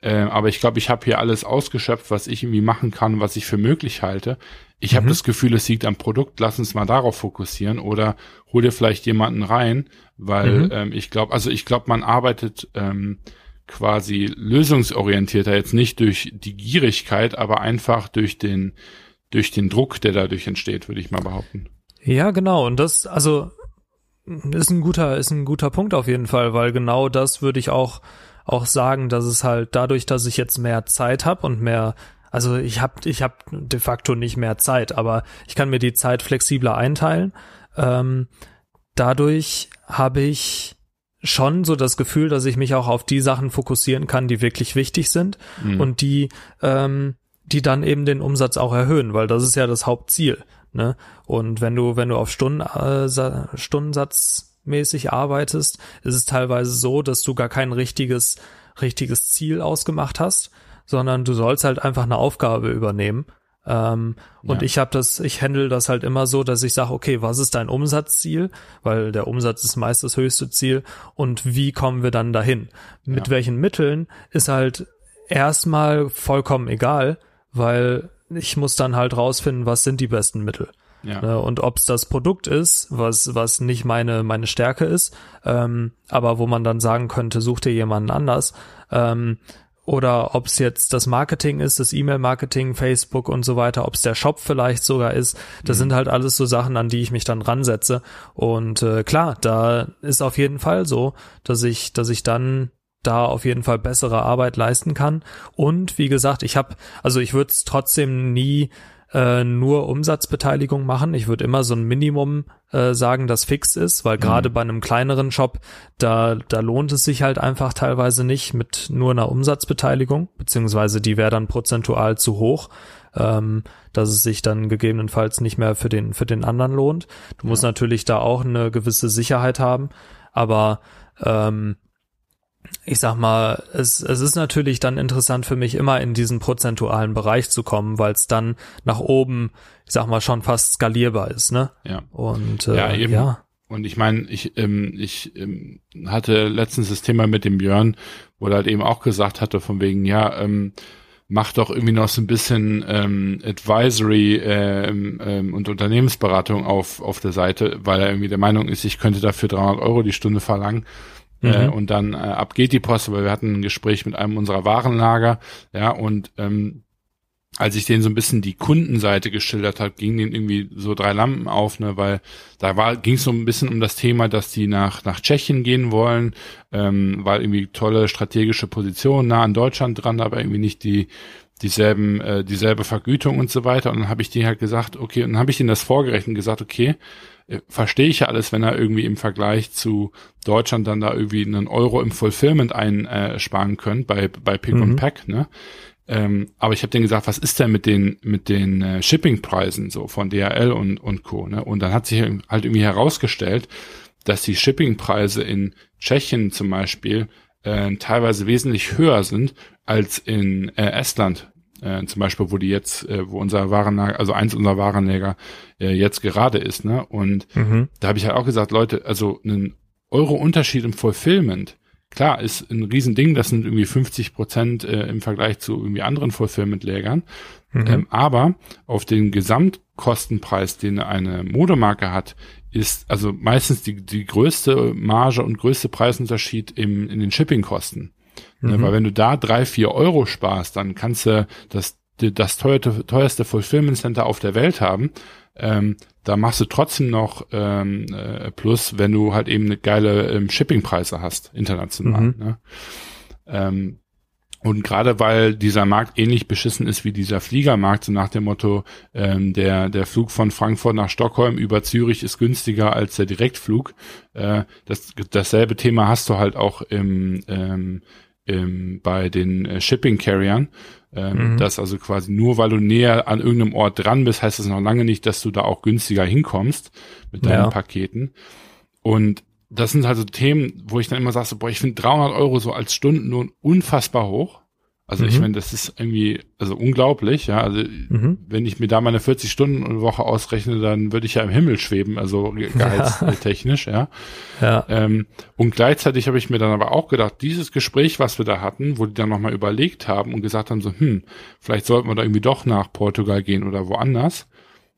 äh, aber ich glaube, ich habe hier alles ausgeschöpft, was ich irgendwie machen kann, was ich für möglich halte. Ich mhm. habe das Gefühl, es liegt am Produkt, lass uns mal darauf fokussieren oder hol dir vielleicht jemanden rein, weil mhm. ähm, ich glaube, also ich glaube, man arbeitet ähm, quasi lösungsorientierter, jetzt nicht durch die Gierigkeit, aber einfach durch den, durch den Druck, der dadurch entsteht, würde ich mal behaupten. Ja, genau. Und das, also, ist ein guter, ist ein guter Punkt auf jeden Fall, weil genau das würde ich auch, auch sagen, dass es halt dadurch, dass ich jetzt mehr Zeit habe und mehr also ich habe ich hab de facto nicht mehr Zeit, aber ich kann mir die Zeit flexibler einteilen. Ähm, dadurch habe ich schon so das Gefühl, dass ich mich auch auf die Sachen fokussieren kann, die wirklich wichtig sind mhm. und die, ähm, die dann eben den Umsatz auch erhöhen, weil das ist ja das Hauptziel. Ne? Und wenn du, wenn du auf Stunden, äh, Stundensatzmäßig arbeitest, ist es teilweise so, dass du gar kein richtiges, richtiges Ziel ausgemacht hast, sondern du sollst halt einfach eine Aufgabe übernehmen. Ähm, ja. Und ich habe das, ich handle das halt immer so, dass ich sage, okay, was ist dein Umsatzziel? Weil der Umsatz ist meist das höchste Ziel. Und wie kommen wir dann dahin? Mit ja. welchen Mitteln ist halt erstmal vollkommen egal, weil ich muss dann halt rausfinden, was sind die besten Mittel. Ja. Ne, und ob es das Produkt ist, was, was nicht meine, meine Stärke ist, ähm, aber wo man dann sagen könnte, such dir jemanden anders, ähm, oder ob es jetzt das Marketing ist, das E-Mail-Marketing, Facebook und so weiter, ob es der Shop vielleicht sogar ist. Das mhm. sind halt alles so Sachen, an die ich mich dann ransetze. Und äh, klar, da ist auf jeden Fall so, dass ich, dass ich dann da auf jeden Fall bessere Arbeit leisten kann. Und wie gesagt, ich habe, also ich würde es trotzdem nie äh, nur Umsatzbeteiligung machen. Ich würde immer so ein Minimum äh, sagen, das fix ist, weil gerade mhm. bei einem kleineren Shop, da, da lohnt es sich halt einfach teilweise nicht mit nur einer Umsatzbeteiligung, beziehungsweise die wäre dann prozentual zu hoch, ähm, dass es sich dann gegebenenfalls nicht mehr für den, für den anderen lohnt. Du musst natürlich da auch eine gewisse Sicherheit haben, aber ähm, ich sag mal, es, es ist natürlich dann interessant für mich, immer in diesen prozentualen Bereich zu kommen, weil es dann nach oben, ich sag mal, schon fast skalierbar ist, ne? Ja. Und äh, ja, eben. ja. Und ich meine, ich, ähm, ich ähm, hatte letztens das Thema mit dem Björn, wo er halt eben auch gesagt hatte, von wegen, ja, ähm, mach doch irgendwie noch so ein bisschen ähm, Advisory ähm, ähm, und Unternehmensberatung auf, auf der Seite, weil er irgendwie der Meinung ist, ich könnte dafür 300 Euro die Stunde verlangen. Äh, mhm. und dann äh, ab geht die Post, weil wir hatten ein Gespräch mit einem unserer Warenlager, ja, und ähm, als ich denen so ein bisschen die Kundenseite geschildert habe, gingen denen irgendwie so drei Lampen auf, ne, weil da war ging es so ein bisschen um das Thema, dass die nach nach Tschechien gehen wollen, ähm, weil irgendwie tolle strategische Position nah an Deutschland dran, aber irgendwie nicht die dieselben äh, dieselbe Vergütung und so weiter. Und dann habe ich denen halt gesagt, okay, und dann habe ich ihnen das vorgerechnet und gesagt, okay, äh, verstehe ich ja alles, wenn er irgendwie im Vergleich zu Deutschland dann da irgendwie einen Euro im Fulfillment einsparen äh, könnt bei, bei Pick mhm. und Pack, ne? Ähm, aber ich habe denen gesagt, was ist denn mit den mit den äh, Shippingpreisen so von DHL und und Co. Ne? Und dann hat sich halt irgendwie herausgestellt, dass die Shippingpreise in Tschechien zum Beispiel äh, teilweise wesentlich höher sind als in äh, Estland äh, zum Beispiel, wo die jetzt, äh, wo unser Warenlager, also eins unserer Warenlager äh, jetzt gerade ist, ne? Und mhm. da habe ich halt auch gesagt, Leute, also einen Euro Unterschied im Fulfillment klar, ist ein Riesending, das sind irgendwie 50 Prozent äh, im Vergleich zu irgendwie anderen Fulfillment-Lägern. Mhm. Ähm, aber auf den Gesamtkostenpreis, den eine Modemarke hat, ist also meistens die, die größte Marge und größte Preisunterschied im, in den Shippingkosten. Ne, mhm. weil wenn du da drei, vier Euro sparst, dann kannst du das, das teuerste, teuerste Fulfillment Center auf der Welt haben. Ähm, da machst du trotzdem noch ähm, äh, Plus, wenn du halt eben eine geile ähm, Shippingpreise hast, international. Mhm. Ne? Ähm, und gerade weil dieser Markt ähnlich beschissen ist wie dieser Fliegermarkt, so nach dem Motto, ähm, der, der Flug von Frankfurt nach Stockholm über Zürich ist günstiger als der Direktflug. Äh, das, dasselbe Thema hast du halt auch im, ähm, im, bei den äh, Shipping Carriern. Ähm, mhm. Dass also quasi nur weil du näher an irgendeinem Ort dran bist, heißt das noch lange nicht, dass du da auch günstiger hinkommst mit deinen ja. Paketen. Und das sind halt so Themen, wo ich dann immer sage, so, boah, ich finde 300 Euro so als Stundenlohn unfassbar hoch. Also mhm. ich meine, das ist irgendwie also unglaublich, ja. Also mhm. wenn ich mir da meine 40 Stunden Woche ausrechne, dann würde ich ja im Himmel schweben, also <laughs> gehaltstechnisch, ja. ja. Ähm, und gleichzeitig habe ich mir dann aber auch gedacht, dieses Gespräch, was wir da hatten, wo die dann nochmal überlegt haben und gesagt haben, so, hm, vielleicht sollten wir da irgendwie doch nach Portugal gehen oder woanders.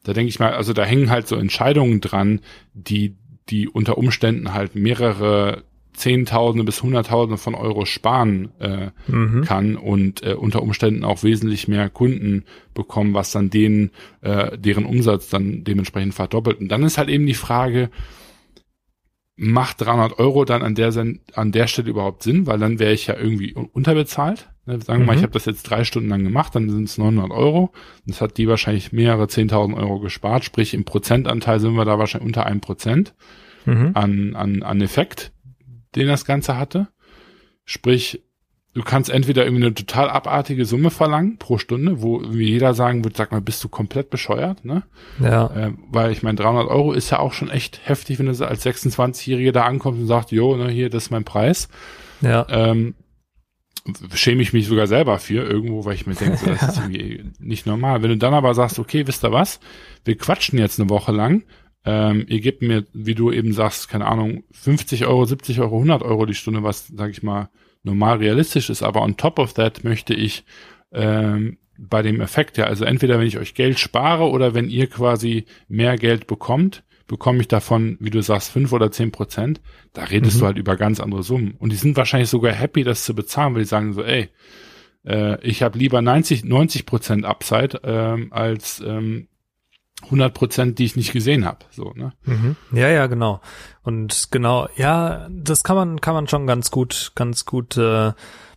Da denke ich mal, also da hängen halt so Entscheidungen dran, die die unter Umständen halt mehrere Zehntausende bis Hunderttausende von Euro sparen äh, mhm. kann und äh, unter Umständen auch wesentlich mehr Kunden bekommen, was dann denen, äh, deren Umsatz dann dementsprechend verdoppelt. Und dann ist halt eben die Frage, macht 300 Euro dann an der, an der Stelle überhaupt Sinn? Weil dann wäre ich ja irgendwie unterbezahlt. Ne? Sagen wir mhm. mal, ich habe das jetzt drei Stunden lang gemacht, dann sind es 900 Euro. Das hat die wahrscheinlich mehrere 10.000 Euro gespart. Sprich, im Prozentanteil sind wir da wahrscheinlich unter einem Prozent mhm. an, an, an Effekt den das Ganze hatte. Sprich, du kannst entweder irgendwie eine total abartige Summe verlangen pro Stunde, wo irgendwie jeder sagen wird, sag mal, bist du komplett bescheuert, ne? Ja. Äh, weil ich meine, 300 Euro ist ja auch schon echt heftig, wenn du als 26-Jähriger da ankommst und sagst, jo, ne, hier, das ist mein Preis. Ja. Ähm, schäme ich mich sogar selber für irgendwo, weil ich mir denke, das <laughs> ist irgendwie nicht normal. Wenn du dann aber sagst, okay, wisst ihr was? Wir quatschen jetzt eine Woche lang ähm, ihr gebt mir, wie du eben sagst, keine Ahnung, 50 Euro, 70 Euro, 100 Euro die Stunde, was, sag ich mal, normal realistisch ist. Aber on top of that möchte ich ähm, bei dem Effekt ja, also entweder wenn ich euch Geld spare oder wenn ihr quasi mehr Geld bekommt, bekomme ich davon, wie du sagst, fünf oder zehn Prozent. Da redest mhm. du halt über ganz andere Summen. Und die sind wahrscheinlich sogar happy, das zu bezahlen, weil die sagen so, ey, äh, ich habe lieber 90, 90 Prozent Upside ähm, als ähm, 100 Prozent, die ich nicht gesehen habe. So, ne? Mhm. Ja, ja, genau. Und genau, ja, das kann man kann man schon ganz gut, ganz gut äh,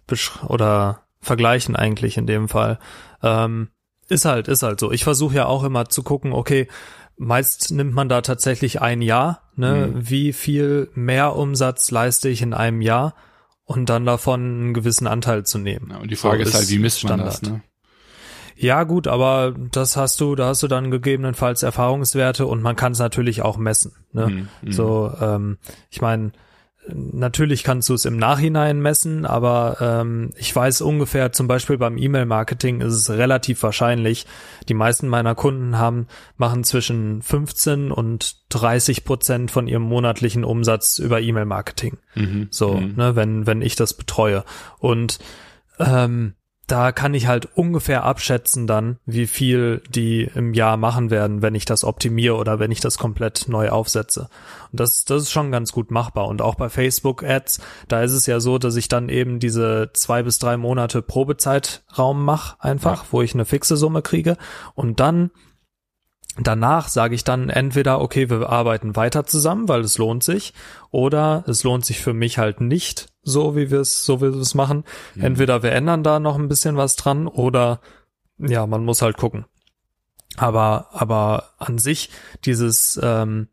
besch oder vergleichen eigentlich in dem Fall. Ähm, ist halt, ist halt so. Ich versuche ja auch immer zu gucken, okay, meist nimmt man da tatsächlich ein Jahr, ne? Mhm. Wie viel mehr Umsatz leiste ich in einem Jahr und dann davon einen gewissen Anteil zu nehmen. Ja, und die Frage so ist halt, wie misst man Standard. das, ne? Ja, gut, aber das hast du, da hast du dann gegebenenfalls Erfahrungswerte und man kann es natürlich auch messen. Ne? Mhm, mhm. so, ähm, ich meine, natürlich kannst du es im Nachhinein messen, aber ähm, ich weiß ungefähr, zum Beispiel beim E-Mail-Marketing ist es relativ wahrscheinlich, die meisten meiner Kunden haben, machen zwischen 15 und 30 Prozent von ihrem monatlichen Umsatz über E-Mail-Marketing. Mhm, so, mhm. ne, wenn, wenn ich das betreue. Und ähm, da kann ich halt ungefähr abschätzen dann, wie viel die im Jahr machen werden, wenn ich das optimiere oder wenn ich das komplett neu aufsetze. Und das, das ist schon ganz gut machbar. Und auch bei Facebook Ads, da ist es ja so, dass ich dann eben diese zwei bis drei Monate Probezeitraum mache, einfach, ja. wo ich eine fixe Summe kriege. Und dann Danach sage ich dann entweder, okay, wir arbeiten weiter zusammen, weil es lohnt sich, oder es lohnt sich für mich halt nicht, so wie wir es, so wie wir es machen. Mhm. Entweder wir ändern da noch ein bisschen was dran, oder ja, man muss halt gucken. Aber, aber an sich, dieses, ähm,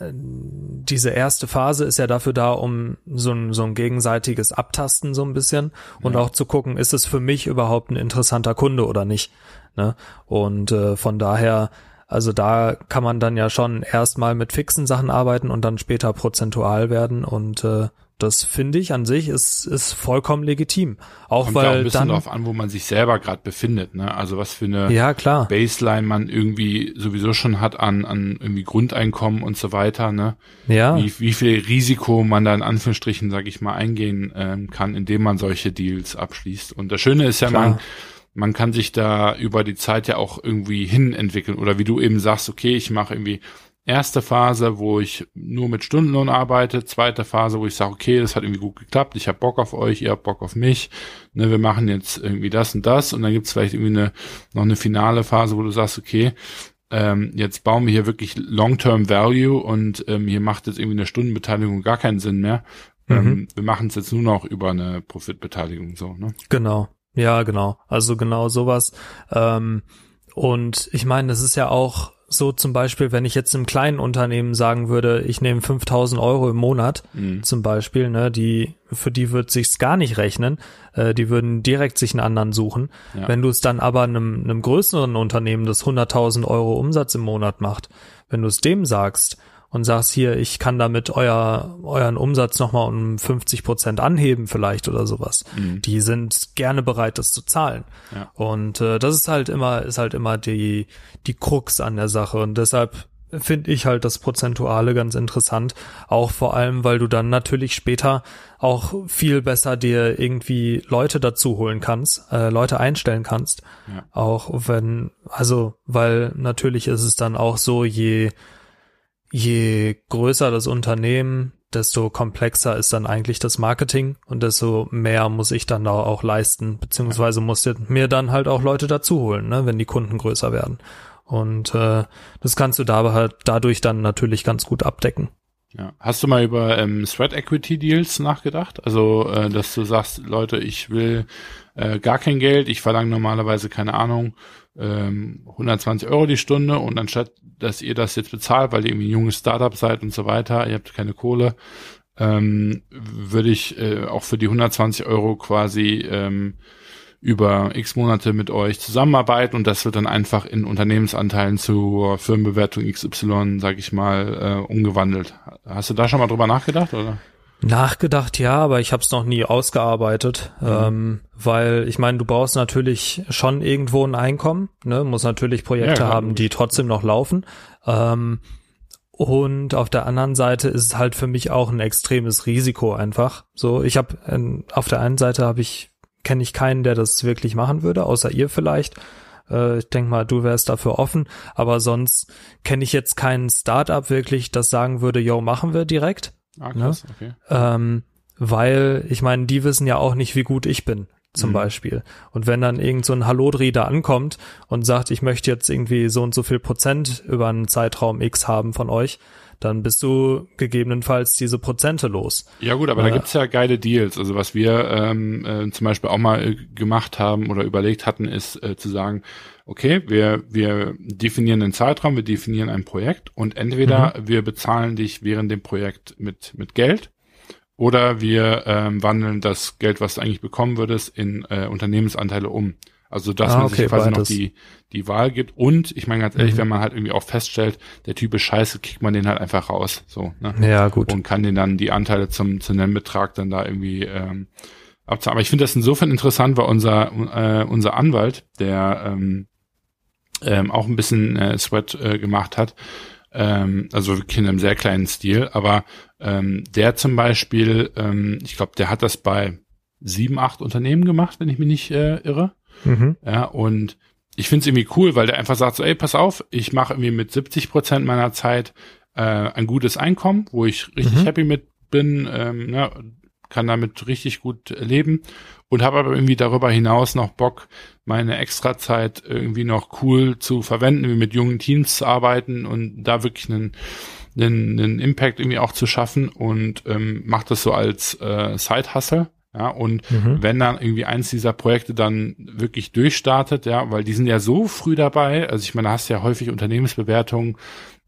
diese erste Phase ist ja dafür da, um so ein, so ein gegenseitiges Abtasten so ein bisschen und ja. auch zu gucken, ist es für mich überhaupt ein interessanter Kunde oder nicht. Ne? Und äh, von daher also da kann man dann ja schon erstmal mit fixen Sachen arbeiten und dann später prozentual werden und äh, das finde ich an sich ist, ist vollkommen legitim. Auch Kommt weil ja auch ein bisschen dann, darauf an, wo man sich selber gerade befindet, ne? Also was für eine ja klar, Baseline man irgendwie sowieso schon hat an, an irgendwie Grundeinkommen und so weiter, ne? ja, Wie, wie viel Risiko man da in Anführungsstrichen, sage ich mal, eingehen ähm, kann, indem man solche Deals abschließt. Und das Schöne ist ja, Klar. man, man kann sich da über die Zeit ja auch irgendwie hin entwickeln. Oder wie du eben sagst, okay, ich mache irgendwie erste Phase, wo ich nur mit Stundenlohn arbeite, zweite Phase, wo ich sage, okay, das hat irgendwie gut geklappt, ich habe Bock auf euch, ihr habt Bock auf mich, ne, wir machen jetzt irgendwie das und das und dann gibt's vielleicht irgendwie eine noch eine finale Phase, wo du sagst, okay, ähm, jetzt bauen wir hier wirklich Long-Term Value und ähm, hier macht jetzt irgendwie eine Stundenbeteiligung gar keinen Sinn mehr. Ähm, wir machen es jetzt nur noch über eine Profitbeteiligung so, ne? genau, ja genau, also genau sowas. Ähm, und ich meine, das ist ja auch so zum Beispiel, wenn ich jetzt einem kleinen Unternehmen sagen würde, ich nehme 5000 Euro im Monat Mhm. zum Beispiel, ne, die, für die wird sich's gar nicht rechnen, äh, die würden direkt sich einen anderen suchen. Ja. Wenn du es dann aber einem, einem größeren Unternehmen, das 100.000 Euro Umsatz im Monat macht, wenn du es dem sagst und sagst hier, ich kann damit euer, euren Umsatz nochmal um 50 Prozent anheben vielleicht oder sowas, Mhm. die sind gerne bereit, das zu zahlen. Ja. Und äh, das ist halt immer, ist halt immer die, die Krux an der Sache. Und deshalb finde ich halt das Prozentuale ganz interessant. Auch vor allem, weil du dann natürlich später auch viel besser dir irgendwie Leute dazu holen kannst, äh, Leute einstellen kannst. Ja. Auch wenn, also, weil natürlich ist es dann auch so, je, je größer das Unternehmen, desto komplexer ist dann eigentlich das Marketing und desto mehr muss ich dann da auch leisten, beziehungsweise muss mir dann halt auch Leute dazu holen, ne, wenn die Kunden größer werden. Und äh, das kannst du da halt dadurch dann natürlich ganz gut abdecken. Ja. Hast du mal über ähm, Threat Equity Deals nachgedacht? Also, äh, dass du sagst, Leute, ich will äh, gar kein Geld, ich verlange normalerweise, keine Ahnung, ähm, 120 Euro die Stunde und anstatt, dass ihr das jetzt bezahlt, weil ihr irgendwie ein junges Startup seid und so weiter, ihr habt keine Kohle, ähm, würde ich äh, auch für die 120 Euro quasi ähm, über x Monate mit euch zusammenarbeiten und das wird dann einfach in Unternehmensanteilen zur Firmenbewertung XY, sag ich mal, äh, umgewandelt. Hast du da schon mal drüber nachgedacht, oder? Nachgedacht, ja, aber ich habe es noch nie ausgearbeitet, ähm, weil ich meine, du brauchst natürlich schon irgendwo ein Einkommen, ne, muss natürlich Projekte Ja, haben, die trotzdem noch laufen. Ähm, und auf der anderen Seite ist es halt für mich auch ein extremes Risiko einfach. So, ich habe auf der einen Seite habe ich kenne ich keinen, der das wirklich machen würde, außer ihr vielleicht. Äh, ich denke mal, du wärst dafür offen, aber sonst kenne ich jetzt keinen Startup wirklich, das sagen würde, yo, machen wir direkt. Ah, krass, okay. Ähm, weil, ich meine, die wissen ja auch nicht, wie gut ich bin, zum Mhm. Beispiel. Und wenn dann irgend so ein Hallodri da ankommt und sagt, ich möchte jetzt irgendwie so und so viel Prozent über einen Zeitraum X haben von euch, dann bist du gegebenenfalls diese Prozente los. Ja gut, aber Ja. da gibt's ja geile Deals. Also was wir ähm, äh, zum Beispiel auch mal äh, gemacht haben oder überlegt hatten, ist äh, zu sagen, okay, wir, wir definieren einen Zeitraum, wir definieren ein Projekt und entweder wir bezahlen dich während dem Projekt mit, mit Geld oder wir ähm, wandeln das Geld, was du eigentlich bekommen würdest, in äh, Unternehmensanteile um. Also dass Ah, man okay, sich quasi beides. noch die, die Wahl gibt. Und ich meine ganz ehrlich, Mhm. wenn man halt irgendwie auch feststellt, der Typ ist scheiße, kickt man den halt einfach raus. So, ne? Ja, gut. und kann den dann die Anteile zum, zum Nennbetrag dann da irgendwie ähm, abzahlen. Aber ich finde das insofern interessant, weil unser, äh, unser Anwalt, der ähm, ähm, auch ein bisschen äh, Sweat äh, gemacht hat, ähm, also wirklich in einem sehr kleinen Stil, aber ähm, der zum Beispiel, ähm, ich glaube, der hat das bei sieben, acht Unternehmen gemacht, wenn ich mich nicht äh, irre. Mhm. Ja, und ich finde es irgendwie cool, weil der einfach sagt so, ey, pass auf, ich mache irgendwie mit 70 Prozent meiner Zeit äh, ein gutes Einkommen, wo ich richtig Mhm. happy mit bin, ähm, ne, kann damit richtig gut leben und habe aber irgendwie darüber hinaus noch Bock, meine Extrazeit irgendwie noch cool zu verwenden, wie mit jungen Teams zu arbeiten und da wirklich einen, einen, einen Impact irgendwie auch zu schaffen und ähm, macht das so als äh, Side-Hustle. Ja, und Mhm. wenn dann irgendwie eins dieser Projekte dann wirklich durchstartet, ja, weil die sind ja so früh dabei, also ich meine, da hast du ja häufig Unternehmensbewertungen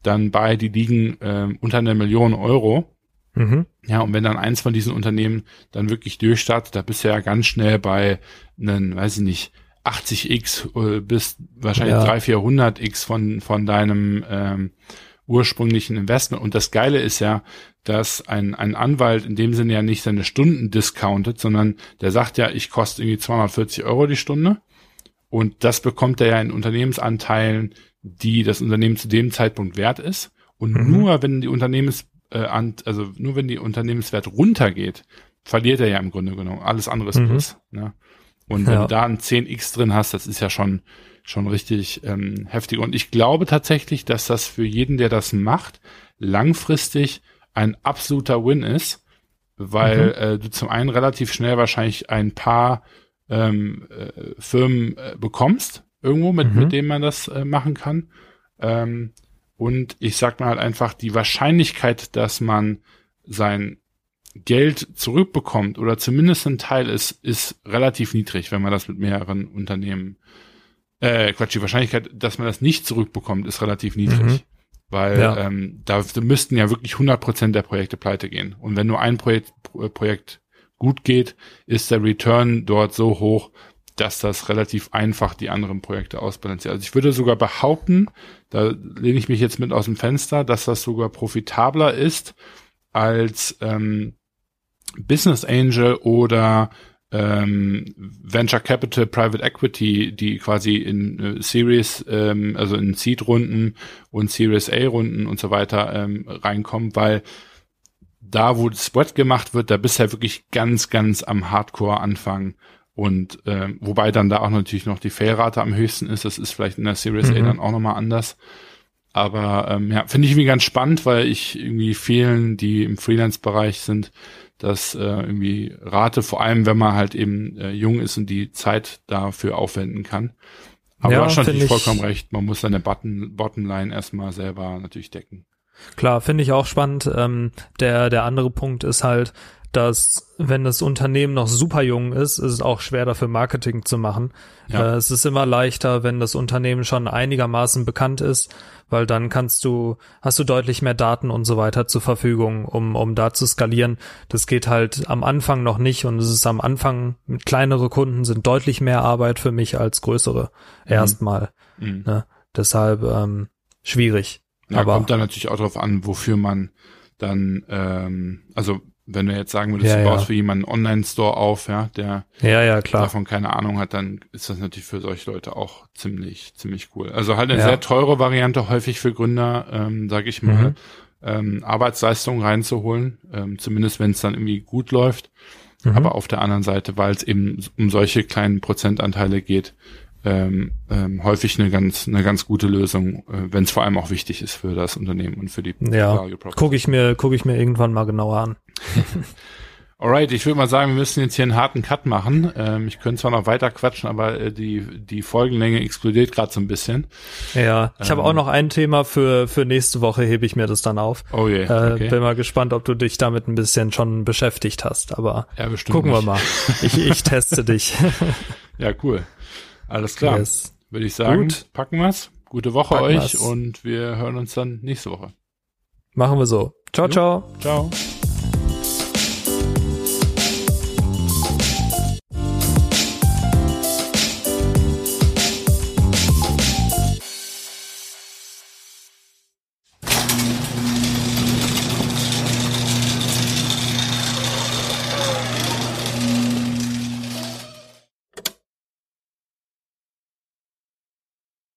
dann bei, die liegen ähm, unter einer Million Euro. Mhm. Ja, und wenn dann eins von diesen Unternehmen dann wirklich durchstartet, da bist du ja ganz schnell bei einen, weiß ich nicht, 80x äh, bis wahrscheinlich Ja. 300, 400x von, von deinem ähm, ursprünglichen Investment. Und das Geile ist ja, dass ein, ein Anwalt in dem Sinne ja nicht seine Stunden discountet, sondern der sagt ja, ich koste irgendwie 240 Euro die Stunde. Und das bekommt er ja in Unternehmensanteilen, die das Unternehmen zu dem Zeitpunkt wert ist. Und mhm. nur wenn die Unternehmens, äh, also nur wenn die Unternehmenswert runtergeht, verliert er ja im Grunde genommen. Alles andere ist mhm. plus. Ne? Und wenn ja. du da ein 10x drin hast, das ist ja schon, schon richtig ähm, heftig. Und ich glaube tatsächlich, dass das für jeden, der das macht, langfristig ein absoluter Win ist, weil mhm. äh, du zum einen relativ schnell wahrscheinlich ein paar ähm, äh, Firmen äh, bekommst, irgendwo, mit, mhm. mit denen man das äh, machen kann. Ähm, und ich sag mal halt einfach, die Wahrscheinlichkeit, dass man sein Geld zurückbekommt oder zumindest ein Teil ist, ist relativ niedrig, wenn man das mit mehreren Unternehmen, äh, Quatsch, die Wahrscheinlichkeit, dass man das nicht zurückbekommt, ist relativ niedrig. Mhm. Weil ja. ähm, da, müssten ja wirklich 100% der Projekte pleite gehen. Und wenn nur ein Projekt, Projekt gut geht, ist der Return dort so hoch, dass das relativ einfach die anderen Projekte ausbalanciert. Also ich würde sogar behaupten, da lehne ich mich jetzt mit aus dem Fenster, dass das sogar profitabler ist als ähm, Business Angel oder ähm, Venture Capital, Private Equity, die quasi in äh, Series, ähm, also in Seed-Runden und Series A-Runden und so weiter ähm, reinkommen, weil da, wo Spread gemacht wird, da bist du ja wirklich ganz, ganz am Hardcore-Anfang. Und äh, wobei dann da auch natürlich noch die Failrate am höchsten ist. Das ist vielleicht in der Series mhm. A dann auch nochmal anders. Aber ähm, ja, finde ich irgendwie ganz spannend, weil ich irgendwie vielen, die im Freelance-Bereich sind, dass äh, irgendwie rate, vor allem wenn man halt eben äh, jung ist und die Zeit dafür aufwenden kann. Aber ja, hast natürlich vollkommen recht, man muss seine Button, Bottomline erstmal selber natürlich decken. Klar, finde ich auch spannend. Ähm, der, der andere Punkt ist halt, dass wenn das Unternehmen noch super jung ist, ist es auch schwer dafür Marketing zu machen. Ja. Äh, es ist immer leichter, wenn das Unternehmen schon einigermaßen bekannt ist, weil dann kannst du, hast du deutlich mehr Daten und so weiter zur Verfügung, um, um da zu skalieren. Das geht halt am Anfang noch nicht und es ist am Anfang, kleinere Kunden sind deutlich mehr Arbeit für mich als größere. Mhm. Erstmal. Mhm. Ne? Deshalb ähm, schwierig. Ja, Aber kommt dann natürlich auch darauf an, wofür man dann, ähm, also wenn du jetzt sagen würdest, ja, du baust ja. für jemanden einen Online-Store auf, ja, der ja, ja, klar. davon keine Ahnung hat, dann ist das natürlich für solche Leute auch ziemlich, ziemlich cool. Also halt eine ja. sehr teure Variante häufig für Gründer, ähm, sage ich mal, mhm. ähm, Arbeitsleistungen reinzuholen, ähm, zumindest wenn es dann irgendwie gut läuft. Mhm. Aber auf der anderen Seite, weil es eben um solche kleinen Prozentanteile geht, ähm, ähm, häufig eine ganz eine ganz gute Lösung, äh, wenn es vor allem auch wichtig ist für das Unternehmen und für die ja, gucke ich mir gucke ich mir irgendwann mal genauer an. <laughs> Alright, ich würde mal sagen, wir müssen jetzt hier einen harten Cut machen. Ähm, ich könnte zwar noch weiter quatschen, aber äh, die die Folgenlänge explodiert gerade so ein bisschen. Ja, ich ähm, habe auch noch ein Thema für für nächste Woche hebe ich mir das dann auf. Oh je. Äh, okay. Bin mal gespannt, ob du dich damit ein bisschen schon beschäftigt hast. Aber ja, gucken nicht. wir mal. <laughs> Ich ich teste dich. <laughs> ja, cool. Alles klar. Yes. Würde ich sagen, Gut. packen wir's. Gute Woche packen euch wir's. und wir hören uns dann nächste Woche. Machen wir so. Ciao, jo. ciao. Ciao.